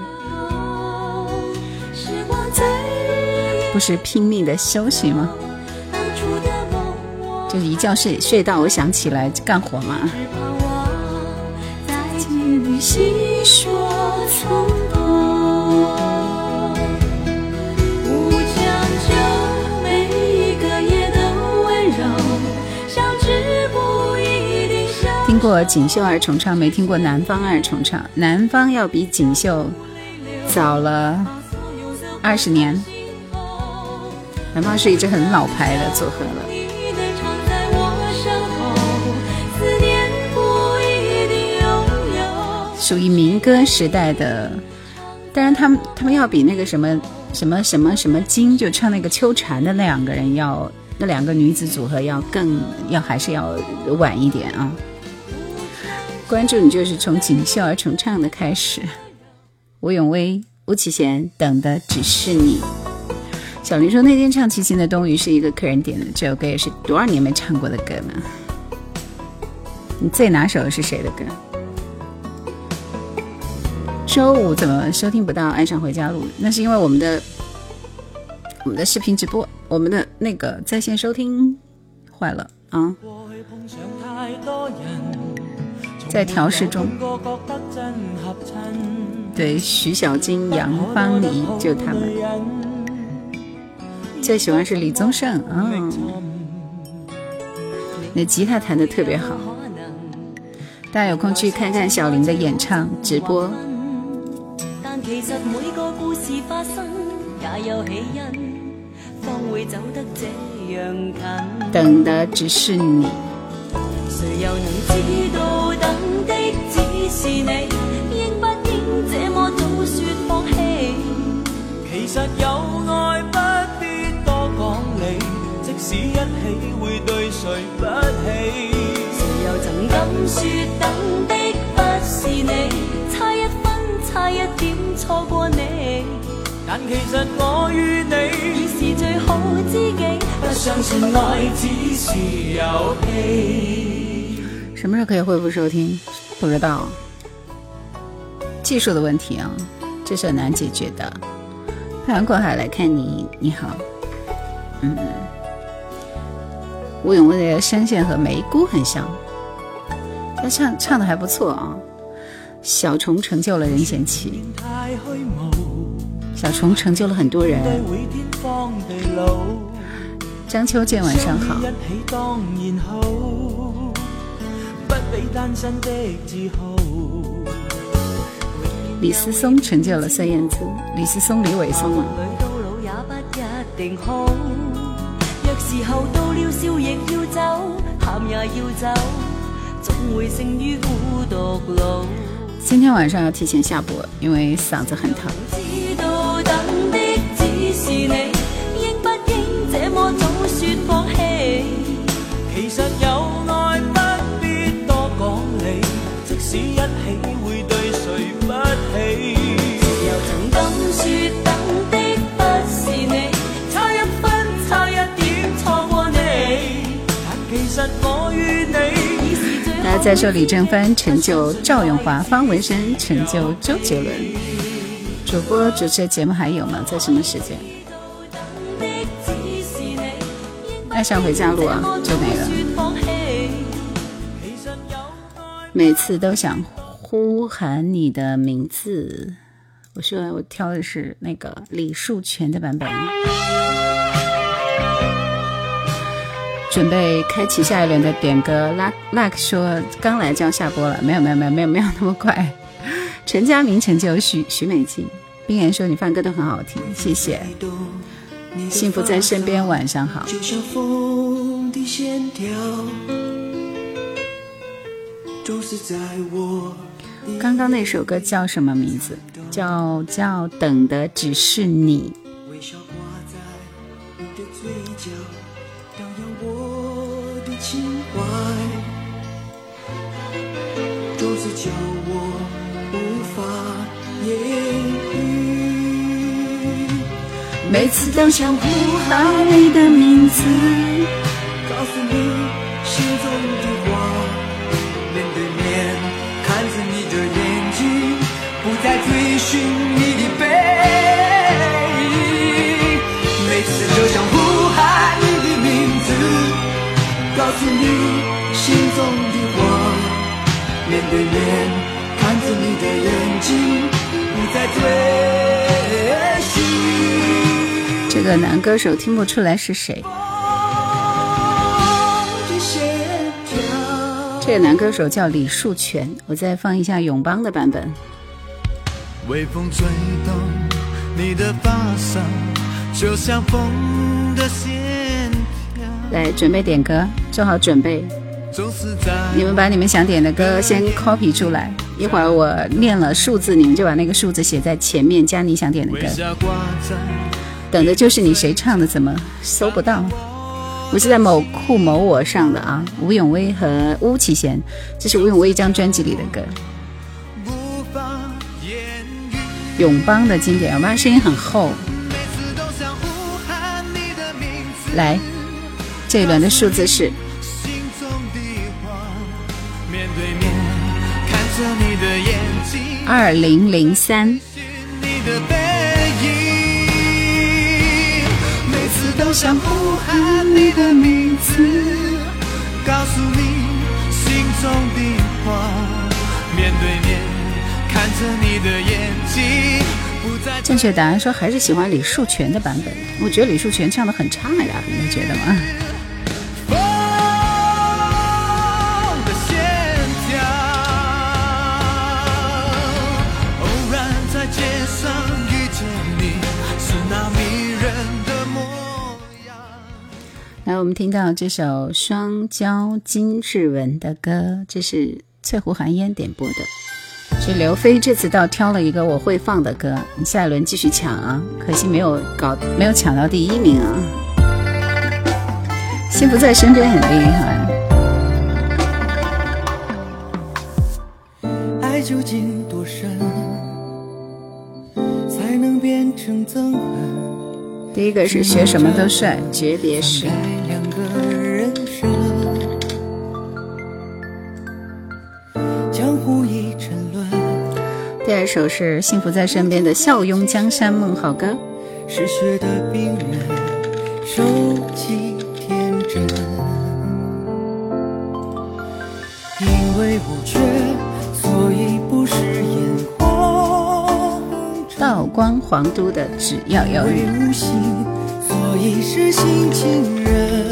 不是拼命的休息吗？就是一觉睡睡到我想起来干活嘛。听过锦绣二重唱，没听过南方二重唱。南方要比锦绣早了二十年。南方是一支很老牌的组合了，属于民歌时代的。当然，他们他们要比那个什么什么什么什么金，就唱那个秋蝉的那两个人要，那两个女子组合要更要还是要晚一点啊。关注你就是从锦绣而重唱的开始，吴永威、巫启贤等的只是你。小林说：“那天唱齐秦的《冬雨》是一个客人点的，这首歌也是多少年没唱过的歌呢？你最拿手的是谁的歌？周五怎么收听不到《爱上回家路》？那是因为我们的我们的视频直播，我们的那个在线收听坏了啊，在调试中。对，徐小菁、杨芳妮，就他们。”最喜欢是李宗盛，嗯，那吉他弹的特别好。大家有空去看看小林的演唱直播。等的只是你。其实有爱不必多講理，即使一起会对谁不起？谁又曾敢说等的不是你？差一分差一点错过你。但其实我与你已是最好知己。不相信爱只是游戏。什么时候可以恢复收听？不知道。技术的问题啊，这是很难解决的。漂洋过海来看你，你好，嗯。吴永威的声线和梅姑很像，他唱唱的还不错啊。小虫成就了任贤齐，小虫成就了很多人。张秋健晚上好。李思松成就了孙燕姿，李思松、李伟松啊。到了，要走，喊也要走，总会孤独路。今天晚上要提前下播，因为嗓子很疼。知道等的只是你，应不应这么早说放弃？使一起会对谁不起？又曾敢说等的不是你，差一分差一点。大家在说李正帆成就赵永华，方文山成就周杰伦。主播主持的节目还有吗？在什么时间？爱上回家路啊，就没了。每次都想呼喊你的名字。我说我挑的是那个李树全的版本。准备开启下一轮的点歌。拉 Luck 说刚来就要下播了，没有没有没有没有没有那么快。陈佳明成就徐徐美静。冰岩说你放歌都很好听，谢谢。幸福在身边，晚上好。刚刚那首歌叫什么名字？叫叫等的只是你。情怀，独自叫我无法言语。每次都想呼喊你的名字，寻你的背影，每次就想呼喊你的名字，告诉你心中的话，面对面看着你的眼睛，不再追寻。这个男歌手听不出来是谁。这个男歌手叫李树全，我再放一下永邦的版本。微风吹动你的发梢，就像风的线条。来，准备点歌，做好准备。你们把你们想点的歌先 copy 出来，一会儿我念了数字，你们就把那个数字写在前面，加你想点的歌。等的就是你谁唱的，怎么搜不到？我是在某酷某我上的啊，吴永威和巫启贤，这是吴永威一张专辑里的歌。永邦的经典，永邦声音很厚。来，这一轮的数字是二零零三。都想呼喊你的名字，告诉你心中的话，面对面。正确答案说还是喜欢李树全的版本，我觉得李树全唱的很差呀，你们觉得吗？来，我们听到这首双骄金志文的歌，这是翠湖寒烟点播的。是刘飞这次倒挑了一个我会放的歌，你下一轮继续抢啊！可惜没有搞，没有抢到第一名啊。幸福在身边很厉害。爱究竟多深，才能变成憎恨？第一个是学什么都帅，诀别时。第二首是《幸福在身边》的《笑拥江山梦》，好歌。是雪的病人，收集天真。因为无缺，所以不是眼光。道光皇都的只要有你。无心，所以是新情人。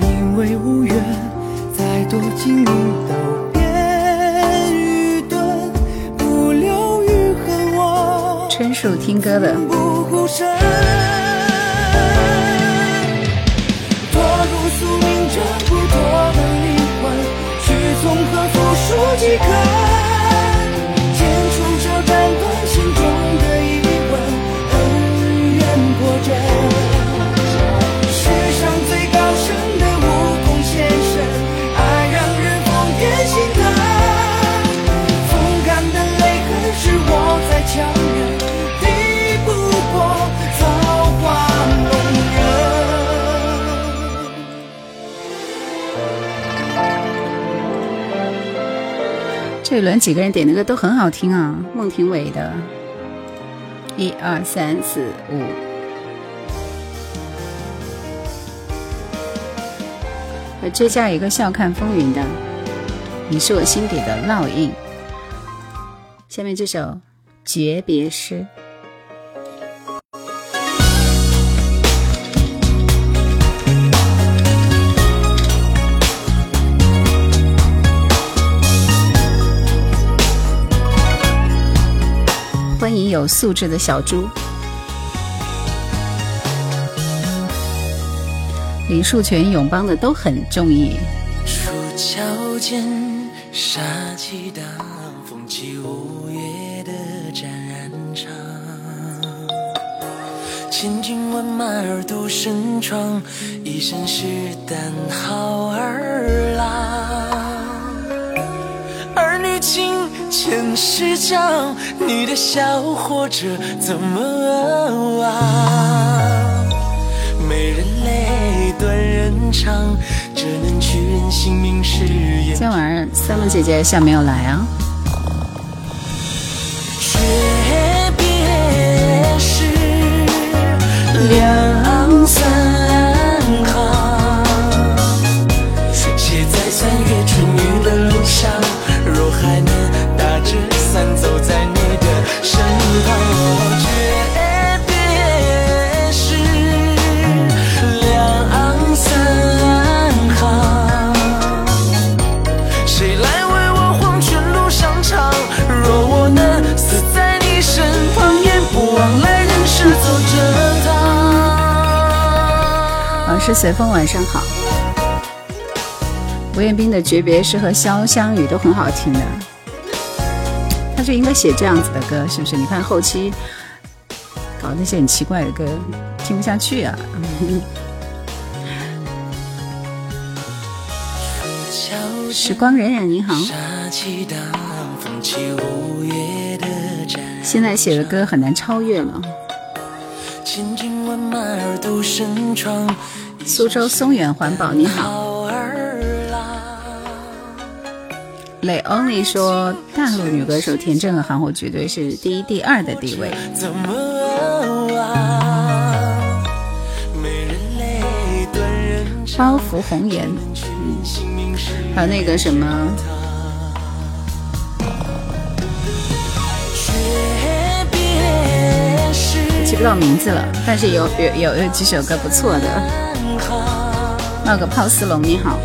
因为无缘，再多经历都。春树听歌的。多如宿命，挣不多的灵魂，去从何复述几可？这一轮几个人点的歌都很好听啊，孟庭苇的，一二三四五，我追加一个笑看风云的，你是我心底的烙印。下面这首诀别诗。有素质的小猪，李树全、永邦的都很中意。楚桥间，杀气荡，风起五月的展染场。千军万马而独身闯，一身是胆好儿郎。儿女情。前世讲你的笑或者怎么啊？没人泪断人肠，只能去人心明誓言。今晚三木姐姐下没有来啊？诀别是两三。是随风晚上好，吴彦斌的诀别是和潇湘雨都很好听的，就应该写这样子的歌，是不是？你看后期搞那些很奇怪的歌，听不下去啊。时光荏苒，你好。现在写的歌很难超越了。苏州松远环保，你好。雷 only 说，大陆女歌手田震和韩红绝对是第一、第二的地位。包袱红颜，还有那个什么，记不到名字了，但是有有有有几首歌不错的。那个泡丝龙，你好。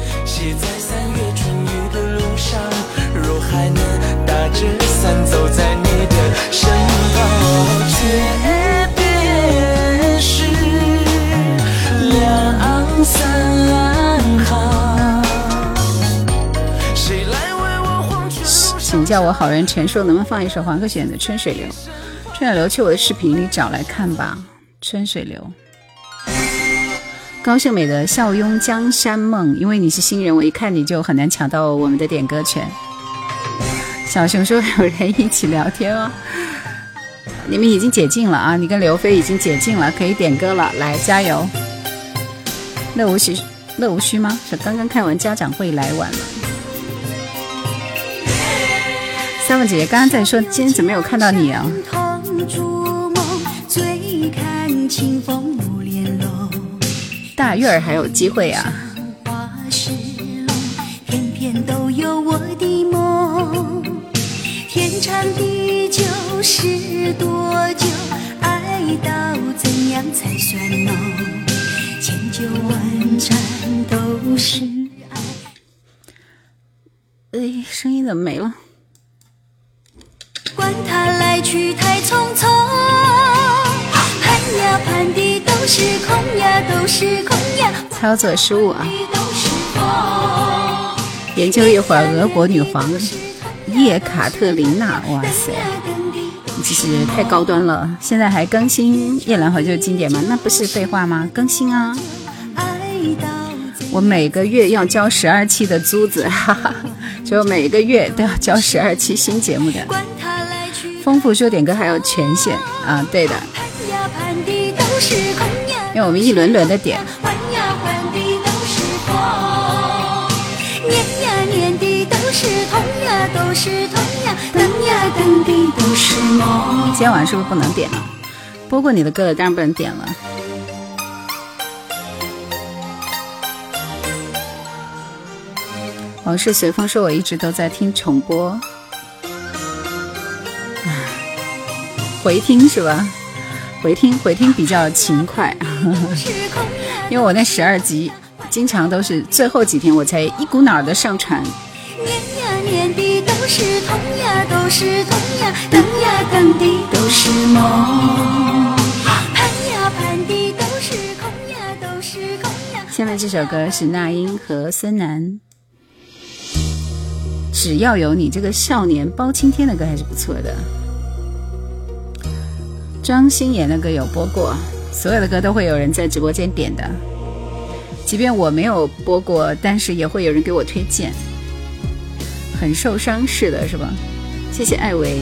请叫我好人陈说，能不能放一首黄克选的《春水流》？春水流，去我的视频里找来看吧，《春水流》。高秀美的《笑拥江山梦》，因为你是新人，我一看你就很难抢到我们的点歌权。小熊说有人一起聊天哦，你们已经解禁了啊！你跟刘飞已经解禁了，可以点歌了，来加油！乐无虚，乐无虚吗？是刚刚开完家长会来晚了。三文姐姐刚刚在说，今天怎么没有看到你啊？大月儿还有机会呀！多久？爱到怎样才算浓？千酒万盏都是爱。哎，声音怎么没了？管他来去太匆匆，盼呀盼的都是空呀，都是空呀。操作失误啊！研究一会儿俄国女皇叶卡特琳娜，哇塞，其实太高端了。现在还更新《夜兰怀旧经典》吗？那不是废话吗？更新啊！我每个月要交十二期的租子，哈哈，就每个月都要交十二期新节目的。丰富说点歌还有权限啊，对的，因为我们一轮轮的点。是痛呀，都是痛今天晚上是不是不能点了？播过你的歌了，当然不能点了。往事随风说，我一直都在听重播，回听是吧？回听回听比较勤快，<laughs> 因为我那十二集经常都是最后几天我才一股脑的上传。下面这首歌是那英和孙楠，只要有你这个少年包青天的歌还是不错的。张心妍的歌有播过，所有的歌都会有人在直播间点的，即便我没有播过，但是也会有人给我推荐。很受伤似的，是吧？谢谢艾维。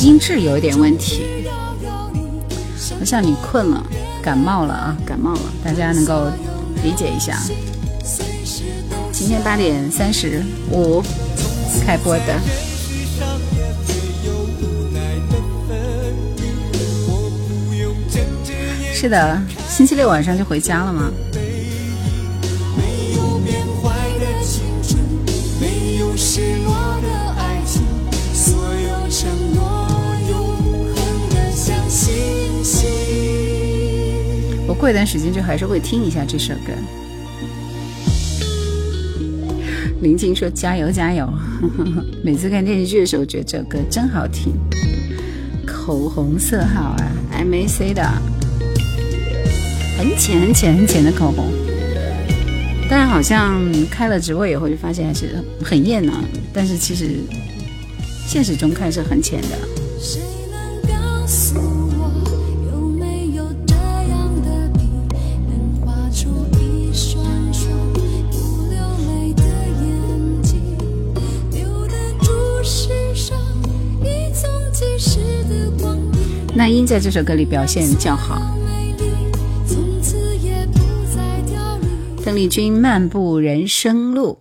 音质有一点问题。好像你困了，感冒了啊，感冒了，大家能够理解一下。今天八点三十五开播的。是的，星期六晚上就回家了吗？过一段时间就还是会听一下这首歌。林静说：“加油加油！” <laughs> 每次看电视剧的时候，觉得这首歌真好听。口红色号啊，MAC 的，很浅很浅很浅的口红。但是好像开了直播以后，就发现还是很艳呢。但是其实现实中看是很浅的。英在这首歌里表现较好。邓丽君漫步人生路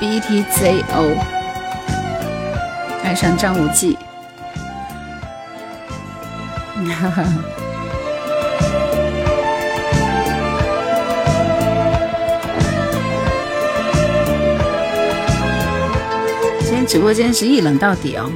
，B T Z O，爱上张无忌。哈哈。直播间是一冷到底哦。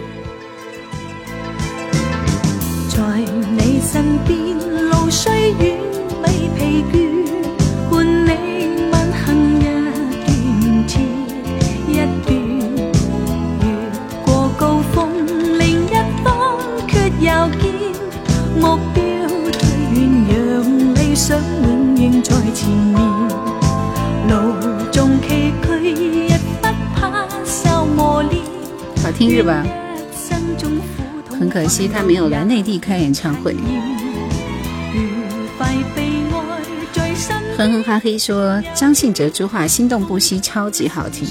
听日吧？很可惜他没有来内地开演唱会。哼哼哈嘿说张信哲朱桦心动不息超级好听，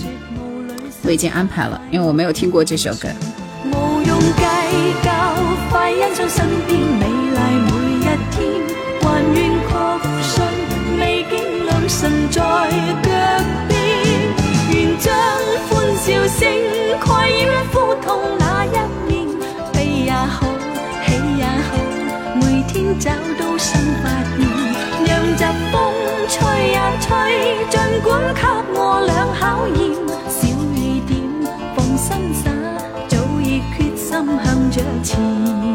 我已经安排了，因为我没有听过这首歌。无用计较，快欣赏身边美丽每一天，还愿确信美景良辰在脚边，愿将欢笑声盖掩风那一面，悲也好，喜也好，每天找到新发现，让疾风。吹呀吹，尽管给我俩考验，小雨点，放心洒，早已决心向着前。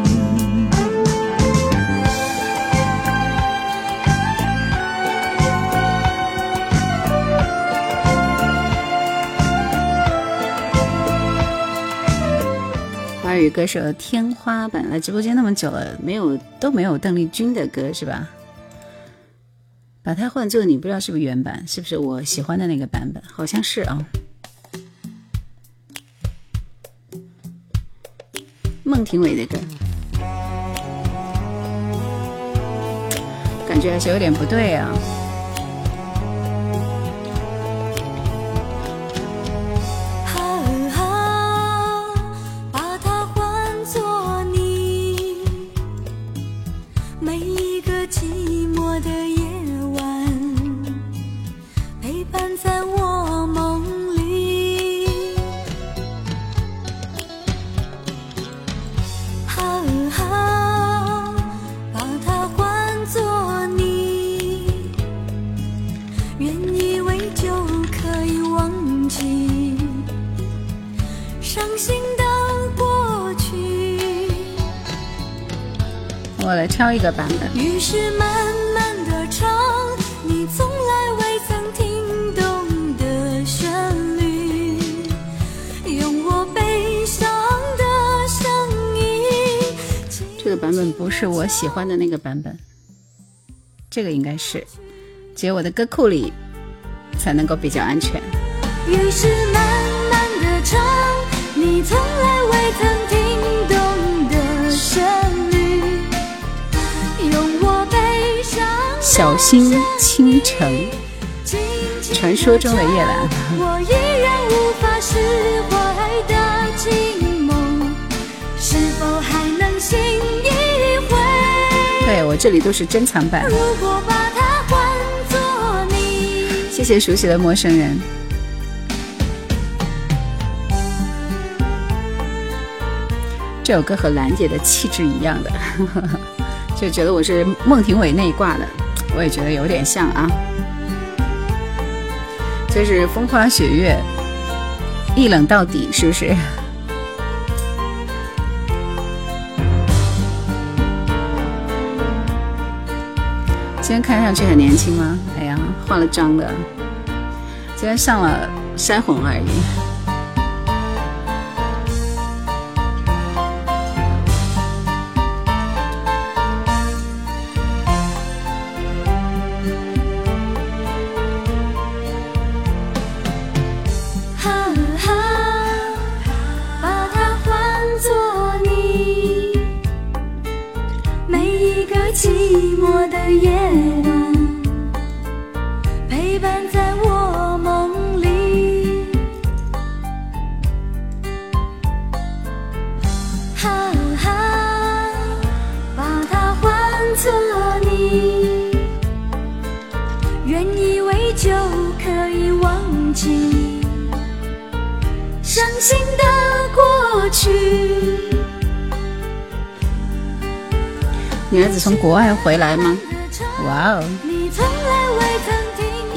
华语歌手天花板来直播间那么久了，没有都没有邓丽君的歌是吧？把它换做你不知道是不是原版，是不是我喜欢的那个版本？好像是啊。孟庭苇的歌，感觉还是有点不对啊。于是慢慢的唱你从来未曾听懂的旋律用我悲伤的声音这个版本不是我喜欢的那个版本。这个应该是只有我的歌库里才能够比较安全。是小心倾城，传说中的夜兰。我依然无法释怀的寂寞，是否还能醒？对我这里都是珍藏版。谢谢熟悉的陌生人。这首歌和兰姐的气质一样的，<laughs> 就觉得我是孟庭苇那一挂的，我也觉得有点像啊。这是风花雪月，一冷到底，是不是？今天看上去很年轻吗？哎呀，化了妆的，今天上了腮红而已。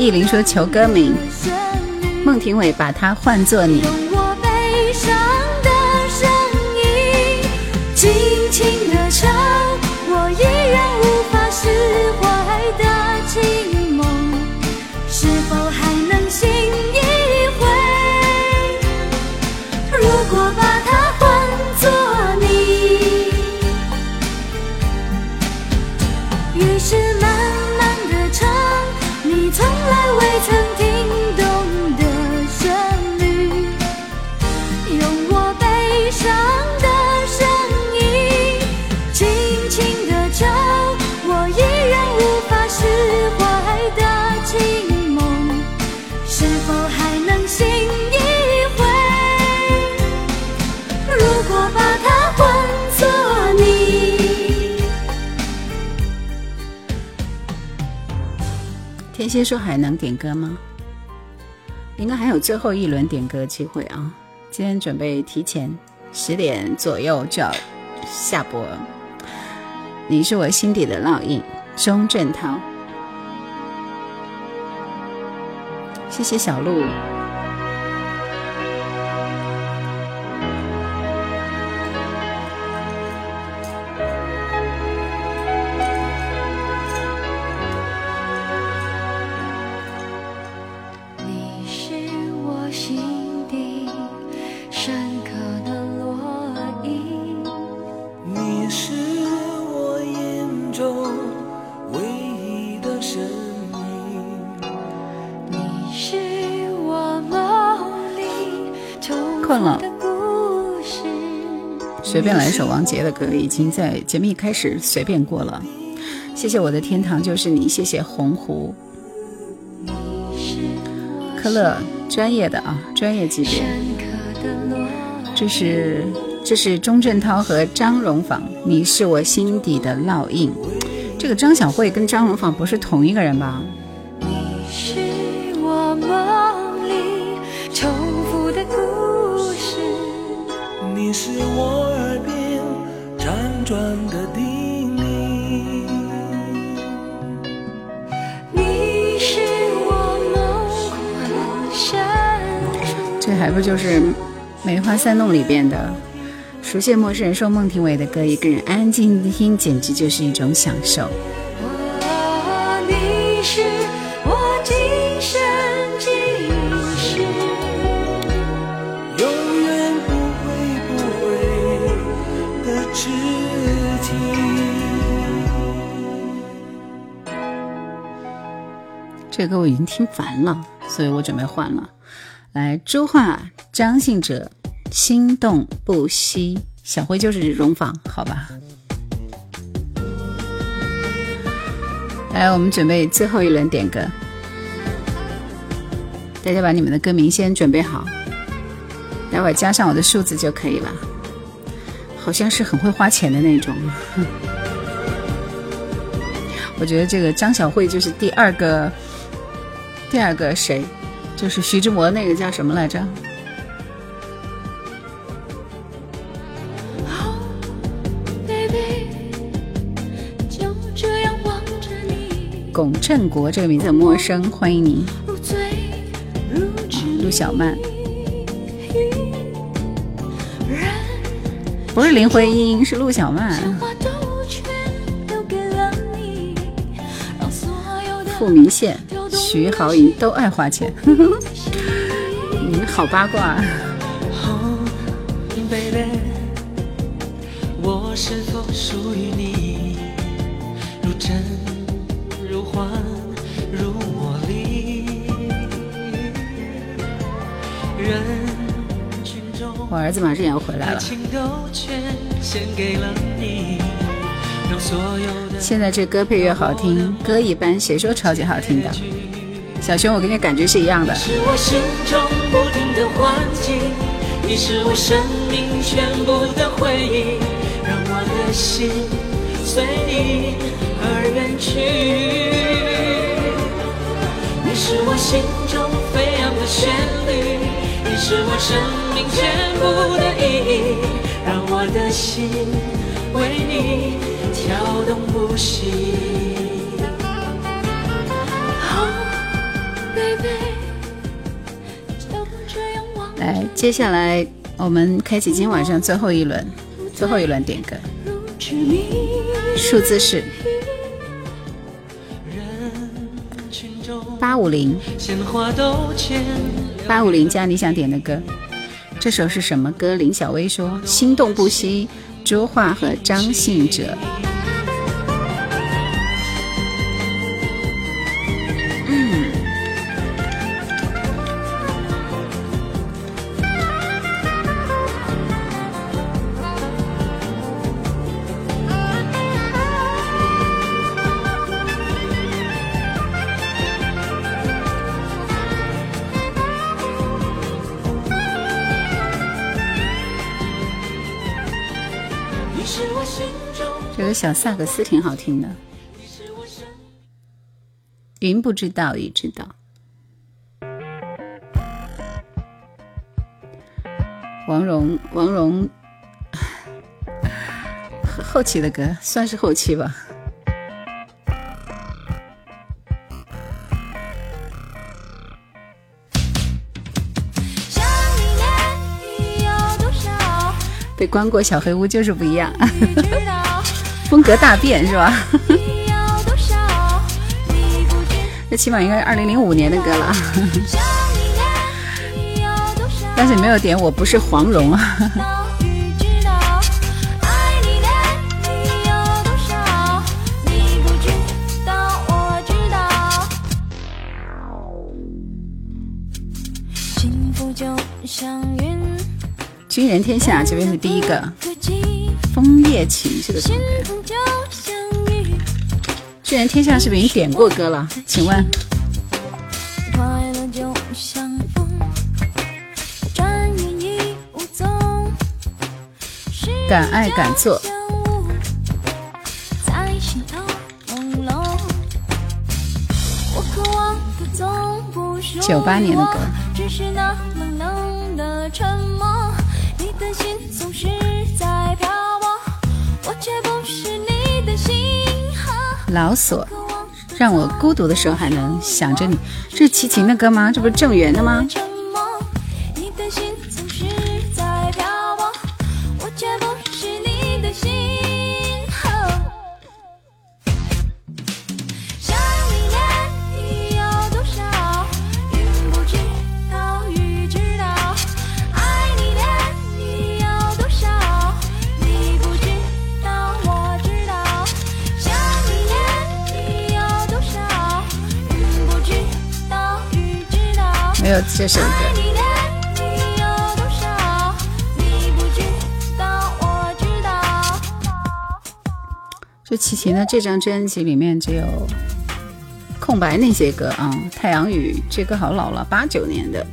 意林说求歌名，孟庭苇把它换作你。那些说还能点歌吗？应该还有最后一轮点歌机会啊！今天准备提前十点左右就要下播。你是我心底的烙印，钟镇涛。谢谢小鹿。首王杰的歌，已经在节目一开始随便过了。谢谢我的天堂就是你，谢谢洪湖，科乐专业的啊，专业级别。这是这是钟镇涛和张荣仿，你是我心底的烙印。这个张小慧跟张荣仿不是同一个人吧？你是我梦转的叮咛。你是我梦幻山。这还不就是《梅花三弄》里边的？熟悉陌生人说孟庭苇的歌，一个人安安静静听，简直就是一种享受。这歌我已经听烦了，所以我准备换了。来，周桦、张信哲，心动不息。小辉就是荣坊，好吧。来，我们准备最后一轮点歌，大家把你们的歌名先准备好，待会儿加上我的数字就可以了。好像是很会花钱的那种。<laughs> 我觉得这个张小慧就是第二个。第二个谁？就是徐志摩那个叫什么来着？龚振国这个名字很陌生，欢迎您。陆小曼，不是林徽因，是陆小曼。富民县。徐濠萦都爱花钱，<laughs> 你们好八卦。我儿子马上要回来了。现在这歌配乐好听，歌一般，谁说超级好听的？小熊，我跟你感觉是一样的。你是我心中不停的幻境，你是我生命全部的回忆，让我的心随你而远去。你是我心中飞扬的旋律，你是我生命全部的意义，让我的心为你跳动不息。来，接下来我们开启今天晚上最后一轮，最后一轮点歌，数字是八五零，八五零加你想点的歌，这首是什么歌？林小薇说：心动不息，朱桦和张信哲。小萨克斯挺好听的，云不知道，雨知道。王蓉，王蓉，<laughs> 后期的歌算是后期吧。被关过小黑屋就是不一样。<laughs> 风格大变是吧？<laughs> 这起码应该是二零零五年的歌了。<laughs> 但是你没有点，我不是黄蓉啊。军人天下这边是第一个。枫叶情这个什么歌？居然天下是不是已经点过歌了？请问？敢爱敢做。九八年的歌。老锁，让我孤独的时候还能想着你，这是齐秦的歌吗？这不是郑源的吗？这首歌。就齐秦的这张专辑里面只有空白那些歌啊，《太阳雨》这歌好老了，八九年的。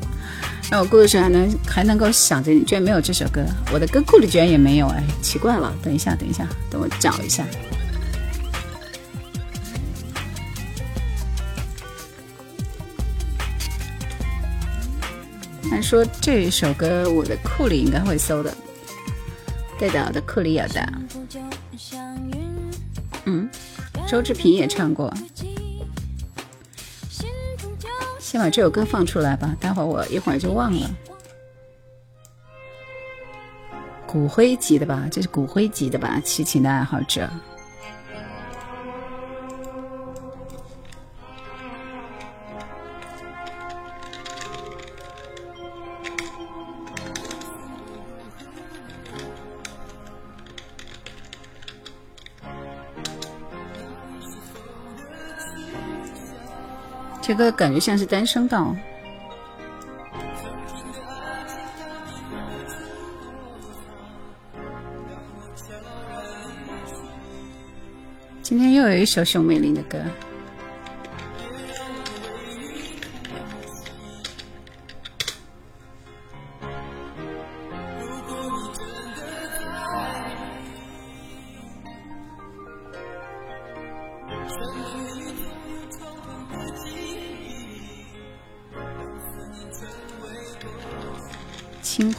让我过的时候还能还能够想着你，居然没有这首歌，我的歌库里居然也没有，哎，奇怪了。等一下，等一下，等我找一下。他说这首歌我的库里应该会搜的，对的，我的库里有的。嗯，周志平也唱过。先把这首歌放出来吧，待会儿我一会儿就忘了。骨灰级的吧，这是骨灰级的吧？齐秦的爱好者。这个感觉像是单声道。今天又有一首熊美玲的歌。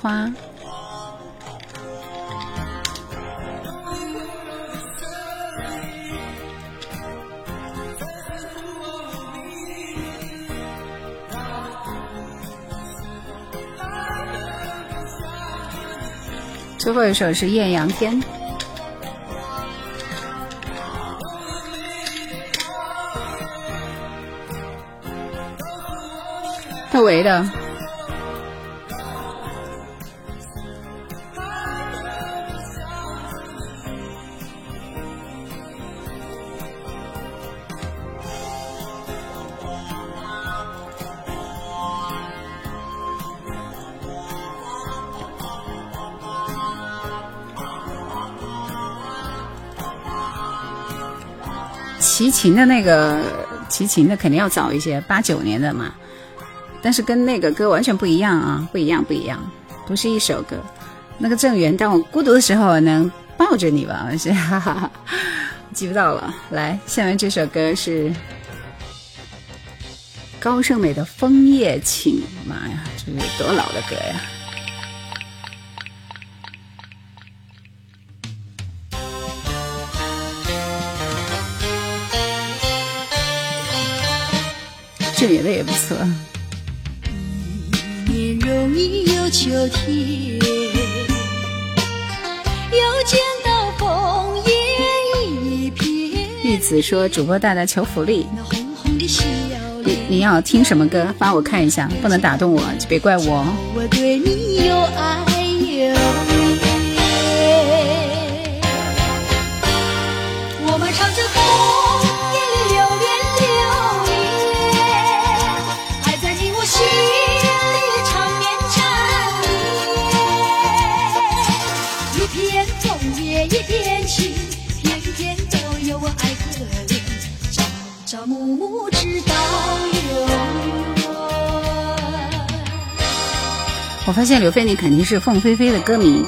花，最后一首是艳阳天，窦唯的。琴的那个齐秦的肯定要早一些，八九年的嘛，但是跟那个歌完全不一样啊，不一样不一样，不是一首歌。那个郑源，当我孤独的时候能抱着你吧，我是哈哈，<laughs> 记不到了。来，下面这首歌是高胜美的《枫叶情》，妈呀，这是多老的歌呀！这里的也不错。年容易有秋天，又见到枫叶一片。玉子说：“主播大大求福利。”你你要听什么歌？发我看一下，不能打动我，就别怪我。我对你有爱又我发现刘飞，你肯定是凤飞飞的歌迷。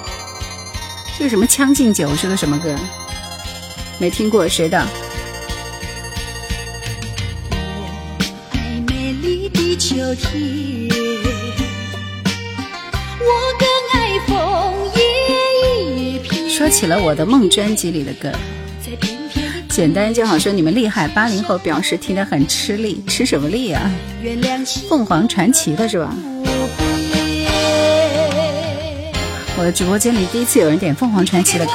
这是什么《将进酒》是个什么歌？没听过，谁的？说起了我的梦专辑里的歌。简单就好说，你们厉害。八零后表示听得很吃力，吃什么力啊？凤凰传奇的是吧？我的直播间里第一次有人点凤凰传奇的歌。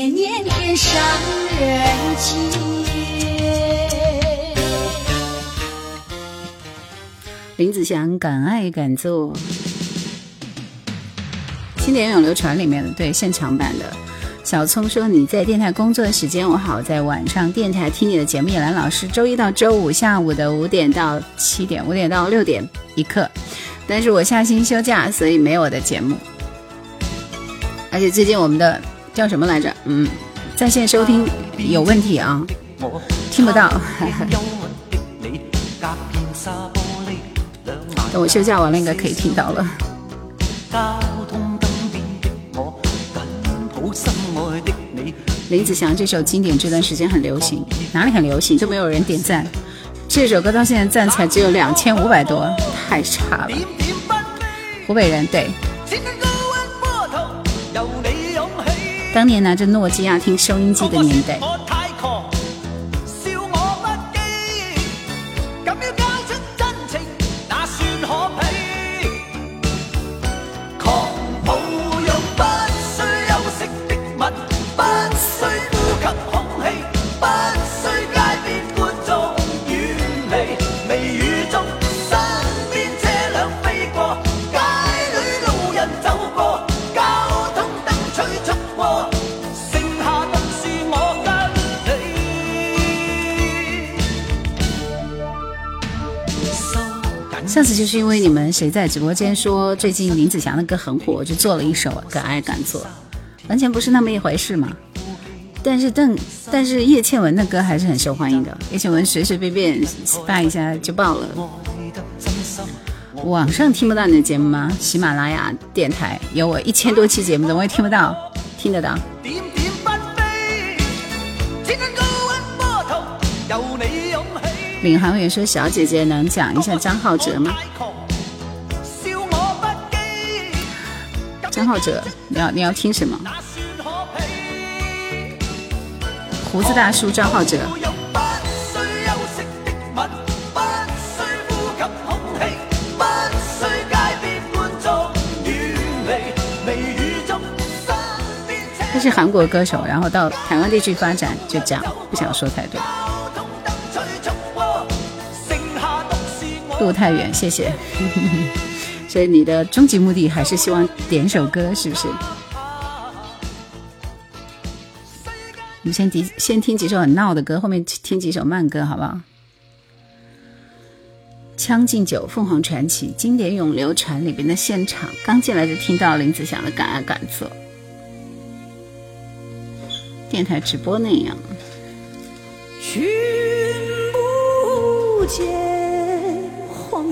年年天上人间。林子祥敢爱敢做，经典永流传里面的对现场版的。小聪说你在电台工作的时间，我好在晚上电台听你的节目。叶兰老师周一到周五下午的五点到七点，五点到六点一刻，但是我下星休假，所以没有我的节目。而且最近我们的叫什么来着？嗯，在线收听有问题啊，听不到。等我休假完了，应该可以听到了。林子祥这首经典，这段时间很流行，哪里很流行都没有人点赞。这首歌到现在赞才只有两千五百多，太差了。湖北人对。当年拿着诺基亚听收音机的年代。次就是因为你们谁在直播间说最近林子祥的歌很火，我就做了一首《敢爱敢做》，完全不是那么一回事嘛。但是邓，但是叶倩文的歌还是很受欢迎的。叶倩文随随便便发一下就爆了。网上听不到你的节目吗？喜马拉雅电台有我一千多期节目，怎么会听不到？听得到。领航员说：“小姐姐能讲一下张浩哲吗？”张浩哲，你要你要听什么？胡子大叔张浩哲。他是韩国歌手，然后到台湾地区发展，就这样，不想说太多。路太远，谢谢。<laughs> 所以你的终极目的还是希望点首歌，是不是？我们先听先听几首很闹的歌，后面听几首慢歌，好不好？《将进酒》凤凰传奇经典永流传里边的现场，刚进来就听到林子祥的《敢爱敢做》，电台直播那样。君不见。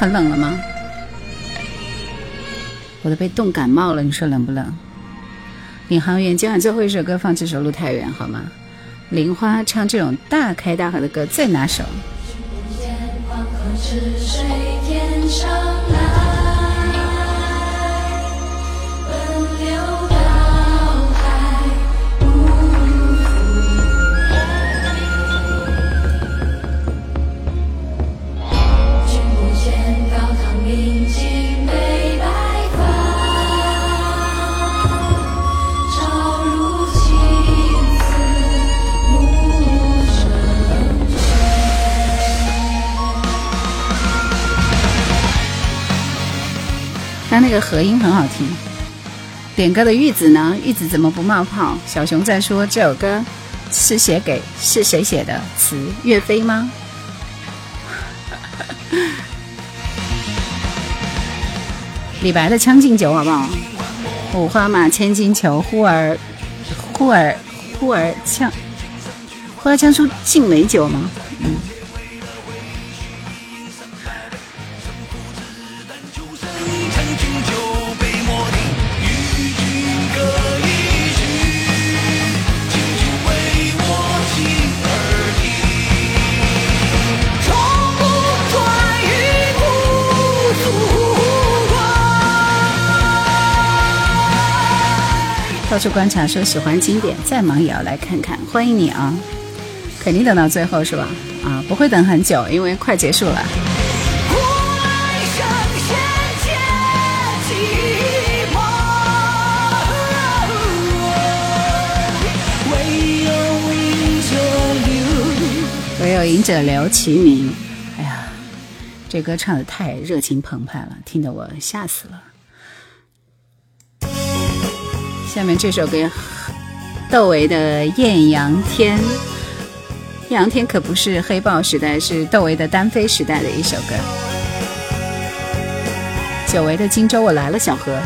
很冷了吗？我都被冻感冒了，你说冷不冷？领航员今晚最后一首歌放这首《路太远》好吗？玲花唱这种大开大合的歌最拿手。他那个和音很好听，点歌的玉子呢？玉子怎么不冒泡？小熊在说这首歌是写给是谁写的词？岳飞吗？<laughs> 李白的《将进酒》好不好？五花马，千金裘，呼儿呼儿呼儿将，呼儿将出尽美酒吗？嗯。处观察，说喜欢经典，再忙也要来看看。欢迎你啊，肯定等到最后是吧？啊，不会等很久，因为快结束了。唯有饮者留其名。哎呀，这歌唱的太热情澎湃了，听得我吓死了。下面这首歌，窦唯的《艳阳天》。艳阳天可不是黑豹时代，是窦唯的单飞时代的一首歌。久违的荆州我来了，小何。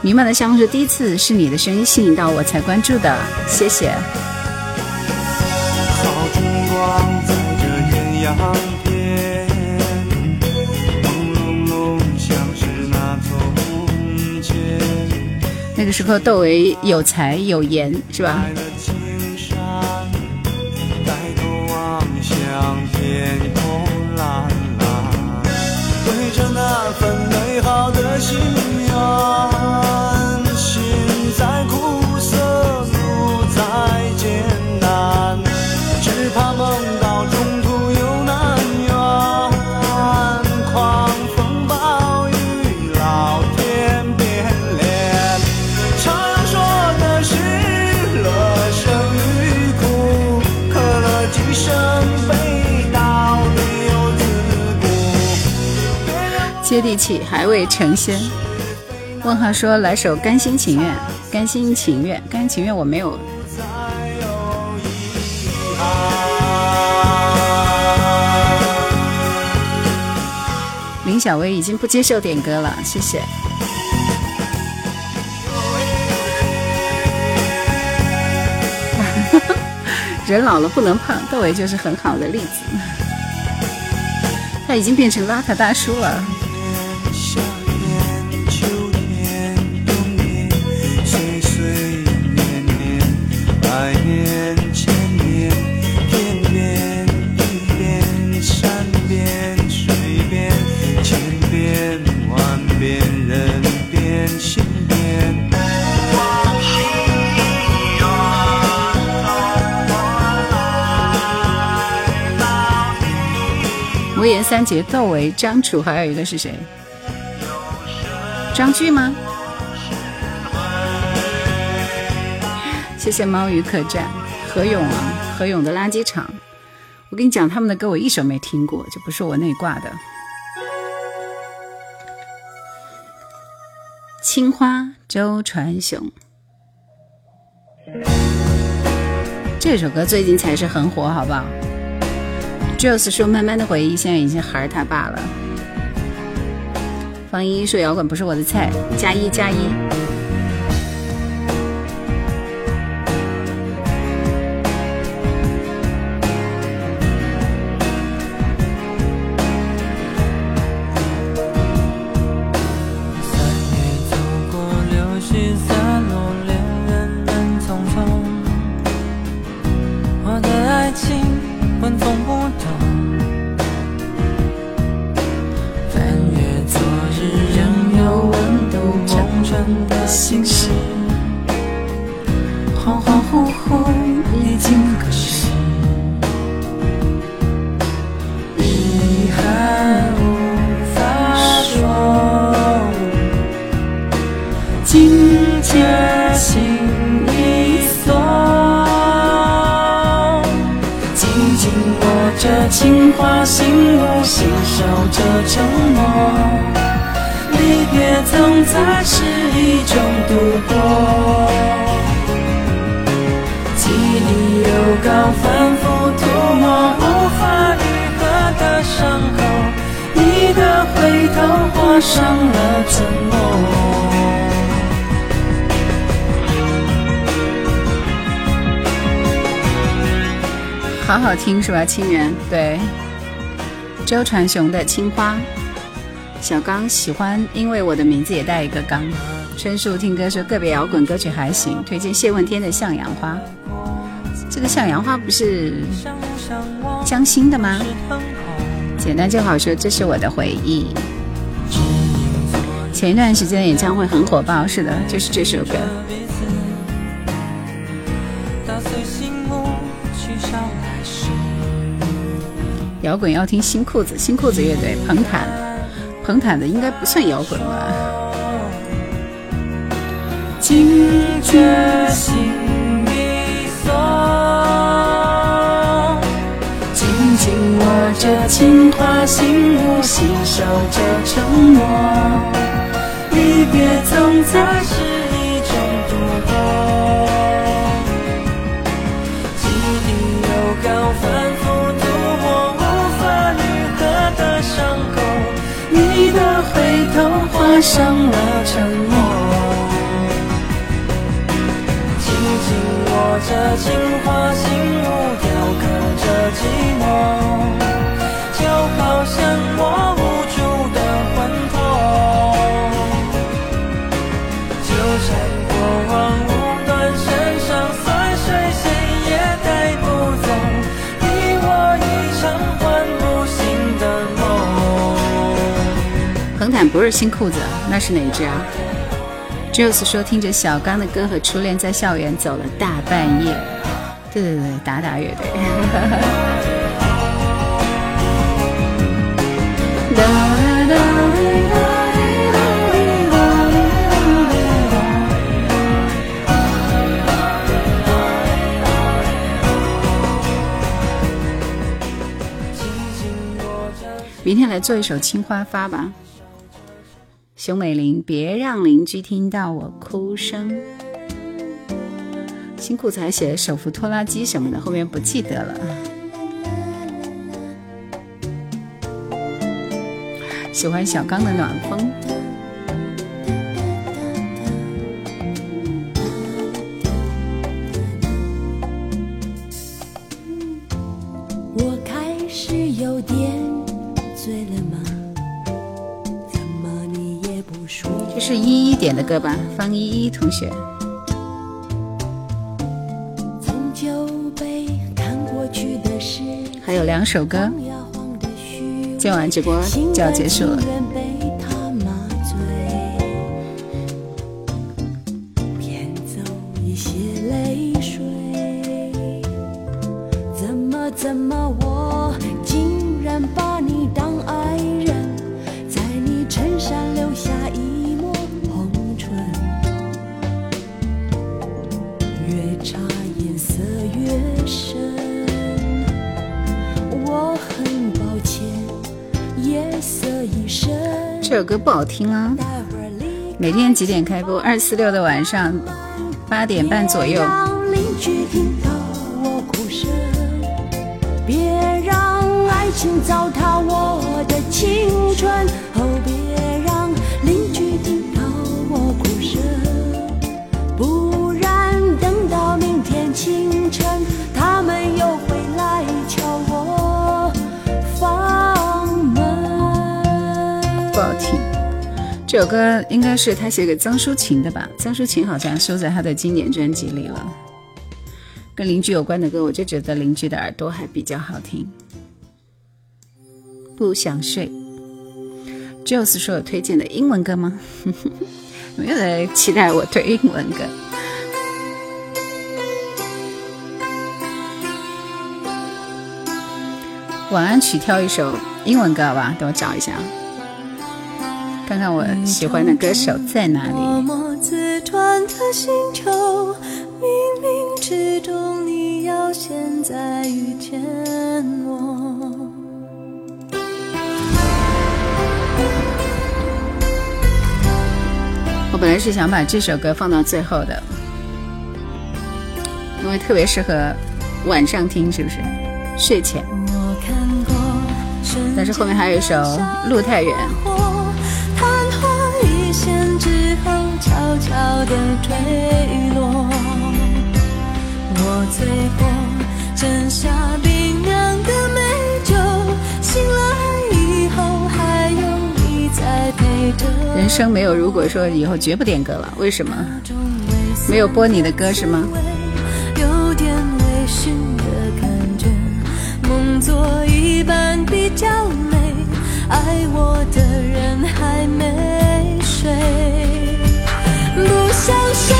弥漫的香是第一次是你的声音吸引到我才关注的，谢谢。好烛光在这艳阳那个时候窦唯有才有颜，是吧？为着那份美好的心顾。接地气，还未成仙。问号说来首《甘心情愿》，甘心情愿，甘心情愿我没有。林小薇已经不接受点歌了，谢谢。<laughs> 人老了不能胖，窦唯就是很好的例子。他已经变成邋遢大叔了。节奏为，张楚，还有一个是谁？张炬吗？谢谢猫鱼客栈，何勇啊，何勇的垃圾场。我跟你讲，他们的歌我一首没听过，就不是我内挂的。青花，周传雄。这首歌最近才是很火，好不好？Jules 说：“慢慢的回忆，现在已经孩儿他爸了。”方一说：“摇滚不是我的菜。”加一加一。听是吧？清源对，周传雄的《青花》，小刚喜欢，因为我的名字也带一个刚。春树听歌说个别摇滚歌曲还行，推荐谢问天的《向阳花》。这个向阳花不是江心的吗？简单就好说，这是我的回忆。前一段时间演唱会很火爆，是的，就是这首歌。摇滚要听新裤子，新裤子乐队，彭坦，彭坦的应该不算摇滚吧。紧着心里锁，紧紧握着情话，心如细守着承诺，离别总在是一种度过。记忆又高反你的回头画上了沉默，紧紧。握着情话，心如雕刻着寂寞，就好像我无助的魂魄，纠缠过往不是新裤子，那是哪只啊？就是说，听着小刚的歌和初恋在校园走了大半夜。对对对，达达乐队。明天来做一首《青花发》吧。熊美玲，别让邻居听到我哭声。新裤子还写手扶拖拉机什么的，后面不记得了。喜欢小刚的暖风。歌吧，方依依同学。还有两首歌，今晚直播就要结束了。听啊，每天几点开播二四六的晚上八点半左右。别让爱情糟蹋我的青春，哦，别让邻居听到我哭声。不然等到明天清晨，他们又会来敲我房门。不好听。这首歌应该是他写给曾淑琴的吧？曾淑琴好像收在他的经典专辑里了。跟邻居有关的歌，我就觉得邻居的耳朵还比较好听。不想睡。就是说有推荐的英文歌吗？<laughs> 没有人期待我推英文歌。晚安曲挑一首英文歌好吧？等我找一下。看看我喜欢的歌手在哪里。我本来是想把这首歌放到最后的，因为特别适合晚上听，是不是？睡前。但是后面还有一首《路太远》。悄悄地坠落，我最后斟下冰凉的美酒，醒来以后还有你在陪着。人生没有如果说以后绝不点歌了，为什么？没有播你的歌是吗？有点微醺的感觉，梦做一半比较美，爱我的人还没不想睡，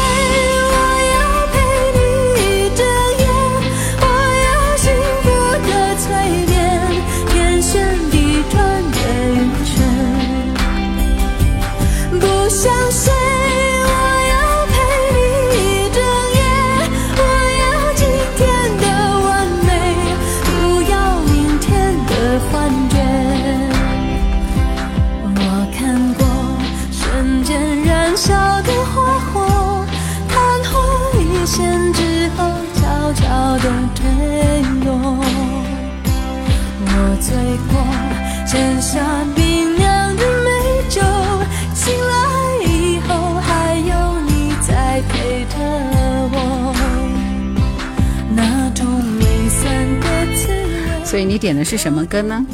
点的是什么歌呢？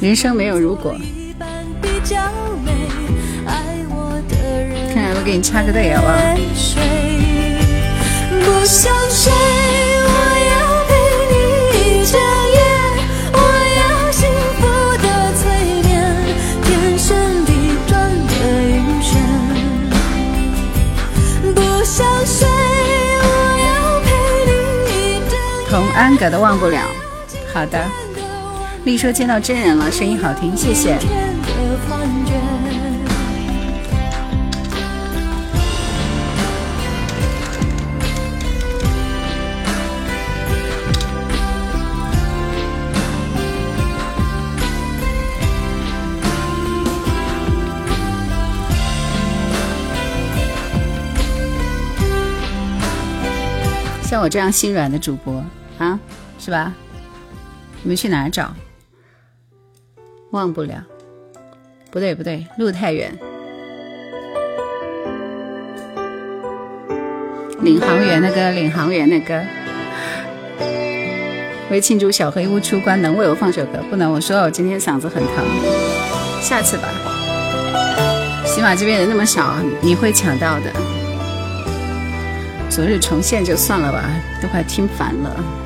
人生没有如果。看来我给你插个队好不好？童安格的忘不了，好的。丽说见到真人了，声音好听，谢谢。像我这样心软的主播，是吧？你们去哪儿找？忘不了，不对不对，路太远。领航员的歌，领航员的歌。为庆祝小黑屋出关，能为我放首歌？不能，我说我今天嗓子很疼，下次吧。起码这边人那么少，你会抢到的。昨日重现就算了吧，都快听烦了。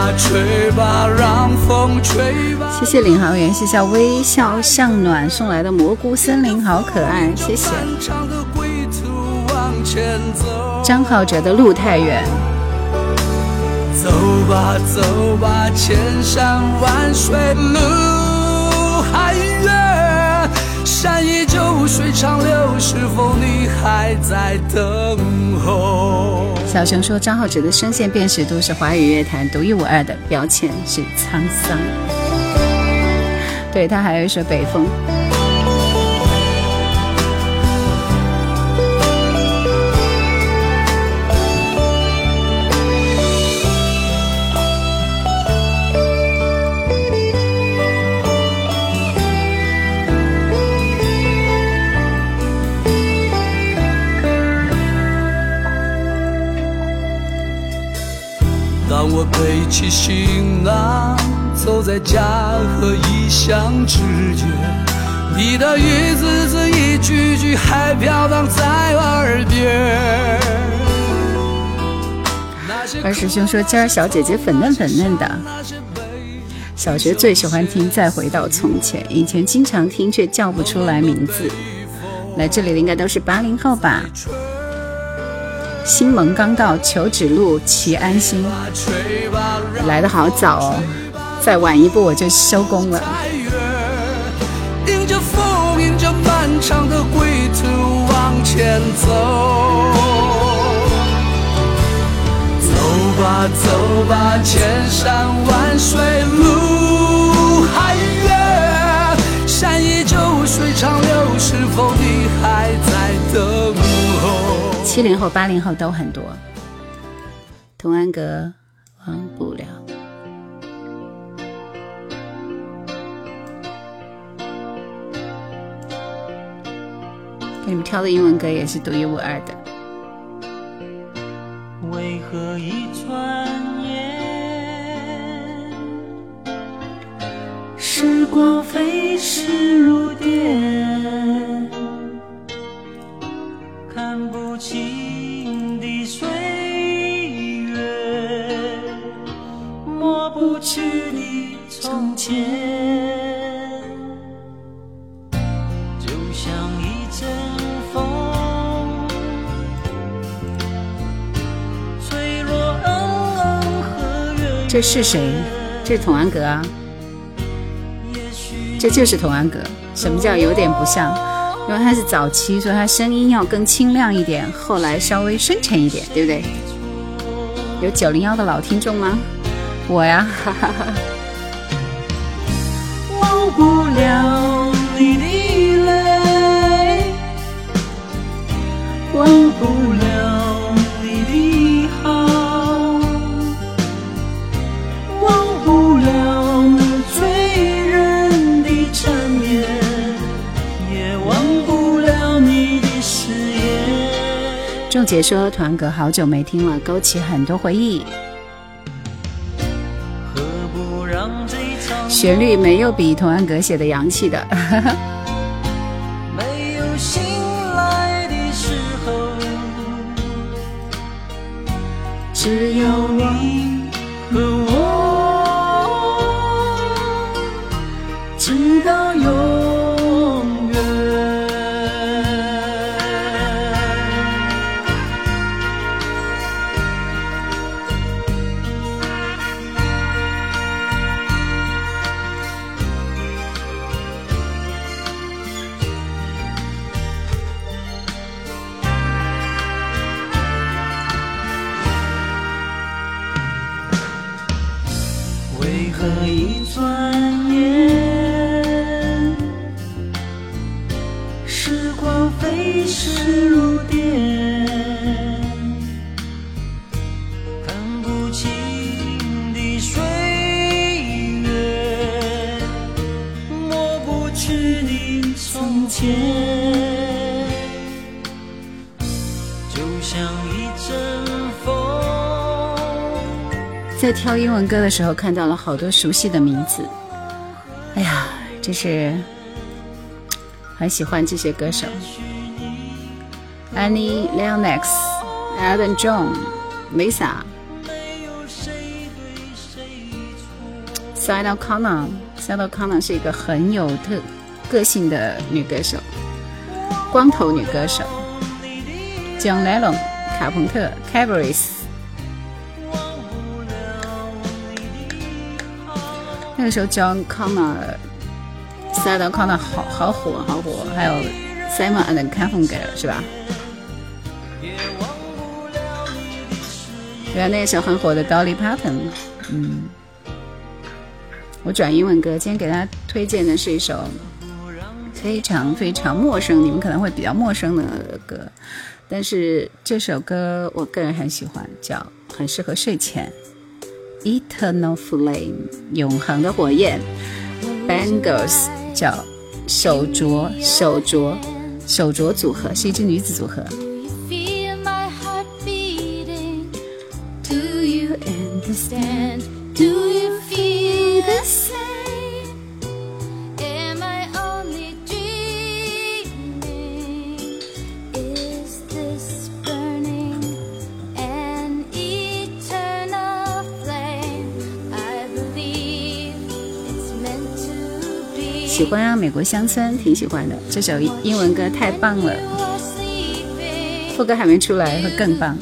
吧吹吧，让风吹吧。谢谢领航员，谢谢微笑向暖送来的蘑菇森林，好可爱，谢谢。张浩哲的路太远，走吧走吧，千山万水路还远，山依旧。水长流，是否你还在等候？小熊说：“张浩哲的声线辨识度是华语乐坛独一无二的，标签是沧桑。”对他还有一首《北风》。背起行囊，走在家和异乡之间，你的一字字一句句还飘荡在耳边。二师兄说：“今儿小姐姐粉嫩粉嫩的，小学最喜欢听《再回到从前》，以前经常听却叫不出来名字。来这里的应该都是八零后吧。”新盟刚到，求指路，齐安心。来的好早哦，再晚一步我就收工了。迎着风，迎着漫长的归途往前走。走吧，走吧，千山万水路还远，山依旧，水长流，是否你还在等？七零后、八零后都很多，童安格忘不了。给你们挑的英文歌也是独一无二的。为何一转眼，时光飞逝如电，看不清的岁月，抹不去的从前。这是谁？这是童安格啊！这就是童安格。什么叫有点不像？因为他是早期，所以他声音要更清亮一点，后来稍微深沉一点，对不对？有九零幺的老听众吗？我呀，哈哈哈。忘不了仲杰说：“团哥好久没听了，勾起很多回忆。旋律没有比童安格写的洋气的。<laughs> 只有你文歌的时候，看到了好多熟悉的名字。哎呀，真是很喜欢这些歌手：Annie Lennox、Elton John、Lisa、Sarah Connor。Sarah Connor 是一个很有特个性的女歌手，光头女歌手。John Lennon、卡朋特、Cabaret。那个时候，John Connor、Sarah Connor 好好火，好火，还有 Simon and Garfunkel 是吧？对啊，那首很火的 Dolly Parton，嗯，我转英文歌，今天给大家推荐的是一首非常非常陌生，你们可能会比较陌生的歌，但是这首歌我个人很喜欢，叫很适合睡前。Eternal Flame，永恒的火焰。Bangles 叫手镯，手镯，手镯组合是一支女子组合。喜欢啊，美国乡村挺喜欢的。这首英文歌太棒了，副歌还没出来会更棒。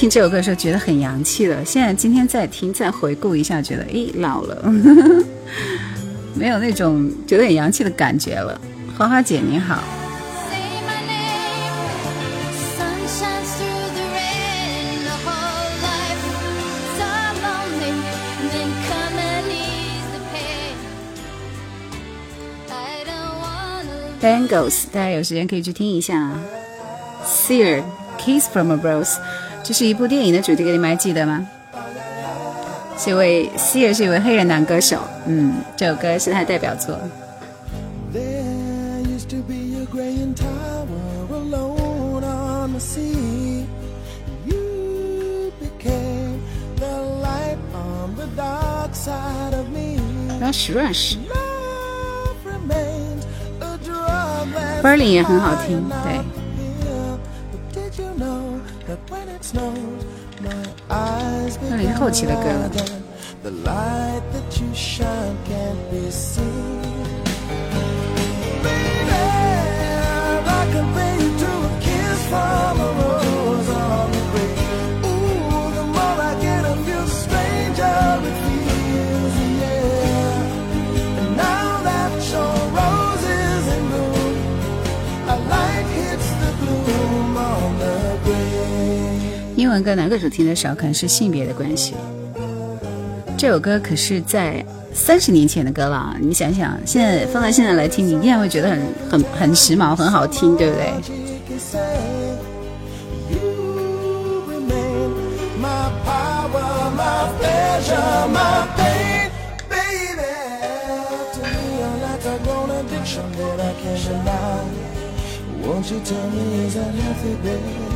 听这首歌的时候觉得很洋气的，现在今天再听再回顾一下，觉得诶老了，<laughs> 没有那种觉得很洋气的感觉了。花花姐你好。Bangles，大家有时间可以去听一下。Sear Kiss from a Rose，这是一部电影的主题歌，你们还记得吗？这位 Sear 是一位黑人男歌手，嗯，这首歌是他的代表作。Rush Rush。Berlin 也很好听，对。也是后期的歌了。英文歌哪个歌手听得少？可能是性别的关系。这首歌可是在三十年前的歌了，你想想，现在放在现在来听，你依然会觉得很很很时髦，很好听，对不对？Did you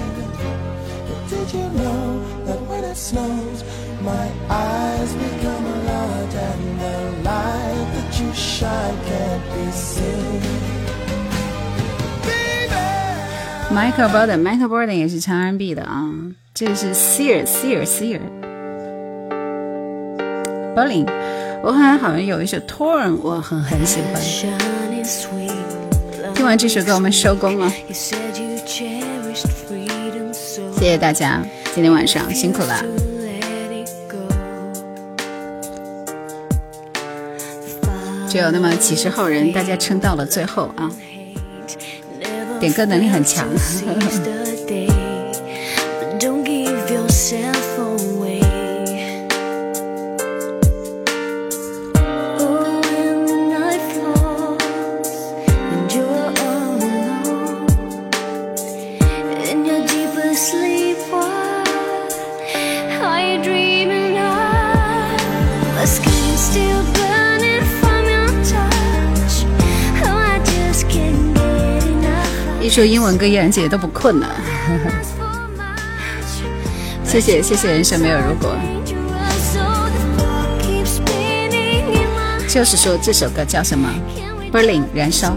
know that when it snows, my eyes become a lot and the light that you shine can't be seen? Michael Borden，Michael Borden 也是唱 R&B 的啊，这个是 Sear Sear Sear。Berlin，我好像好像有一首 Torn，我很很喜欢。听完这首歌，我们收工了。 谢谢大家，今天晚上辛苦了。只有那么几十号人，大家撑到了最后啊！点歌能力很强。呵呵说英文歌，依然姐都不困了。<laughs> 谢谢谢谢，人生没有如果。就是说这首歌叫什么？Berlin 燃烧。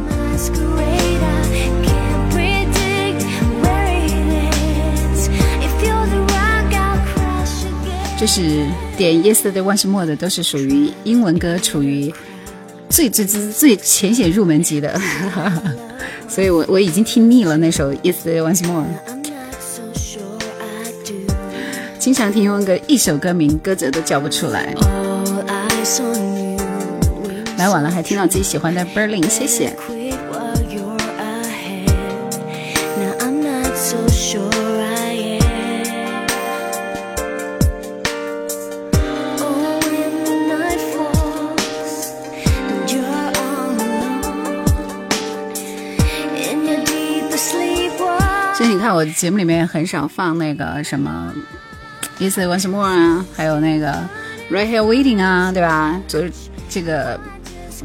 就是点 Yesterday Once More 的，都是属于英文歌，处于最最最最浅显入门级的。所以我我已经听腻了那首《Yesterday Once More》，经常听英文歌，一首歌名歌者都叫不出来。来晚了还听到自己喜欢的 Berlin，谢谢。我节目里面很少放那个什么，Is it once more 啊，还有那个 Right here waiting 啊，对吧？就是这个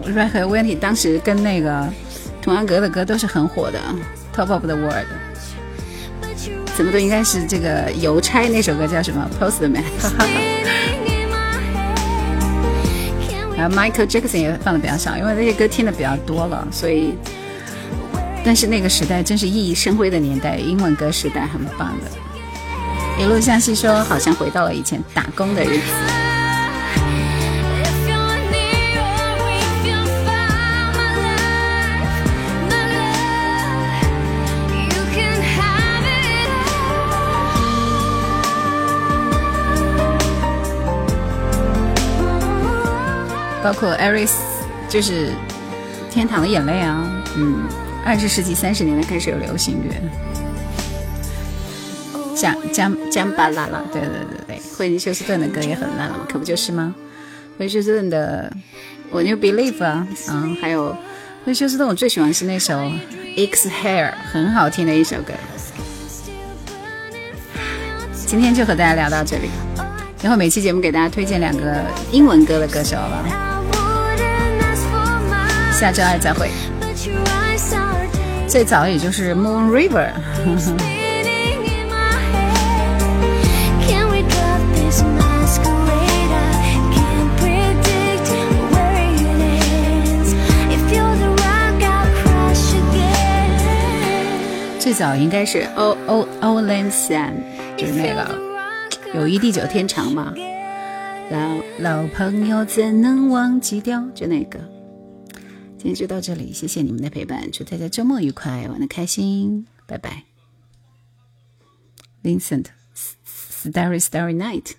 Right here waiting，当时跟那个童安格的歌都是很火的，Top of the World。怎么都应该是这个邮差那首歌叫什么 Postman。然后 Michael Jackson 也放的比较少，因为那些歌听的比较多了，所以。但是那个时代真是熠熠生辉的年代，英文歌时代很棒的。一路向西说，好像回到了以前打工的日子。包括 Aris，就是《天堂的眼泪》啊，嗯。二十世纪三十年代开始有流行乐，江江江巴啦啦，对对对对，惠尼休斯顿的歌也很烂了，可不就是吗？惠妮休斯顿的《我 New Believe》啊，嗯，还有惠妮休斯顿，我最喜欢是那首《X Hair》，很好听的一首歌。今天就和大家聊到这里，然后每期节目给大家推荐两个英文歌的歌手了。下周二再会。最早也就是 Moon River。最早应该是 O O Oland San，。就是那个友谊地久天长嘛，老老朋友怎能忘记掉？就那个，今天就到这里，谢谢你们的陪伴，祝大家周末愉快，玩的开心，拜拜。Vincent，Starry Starry Night。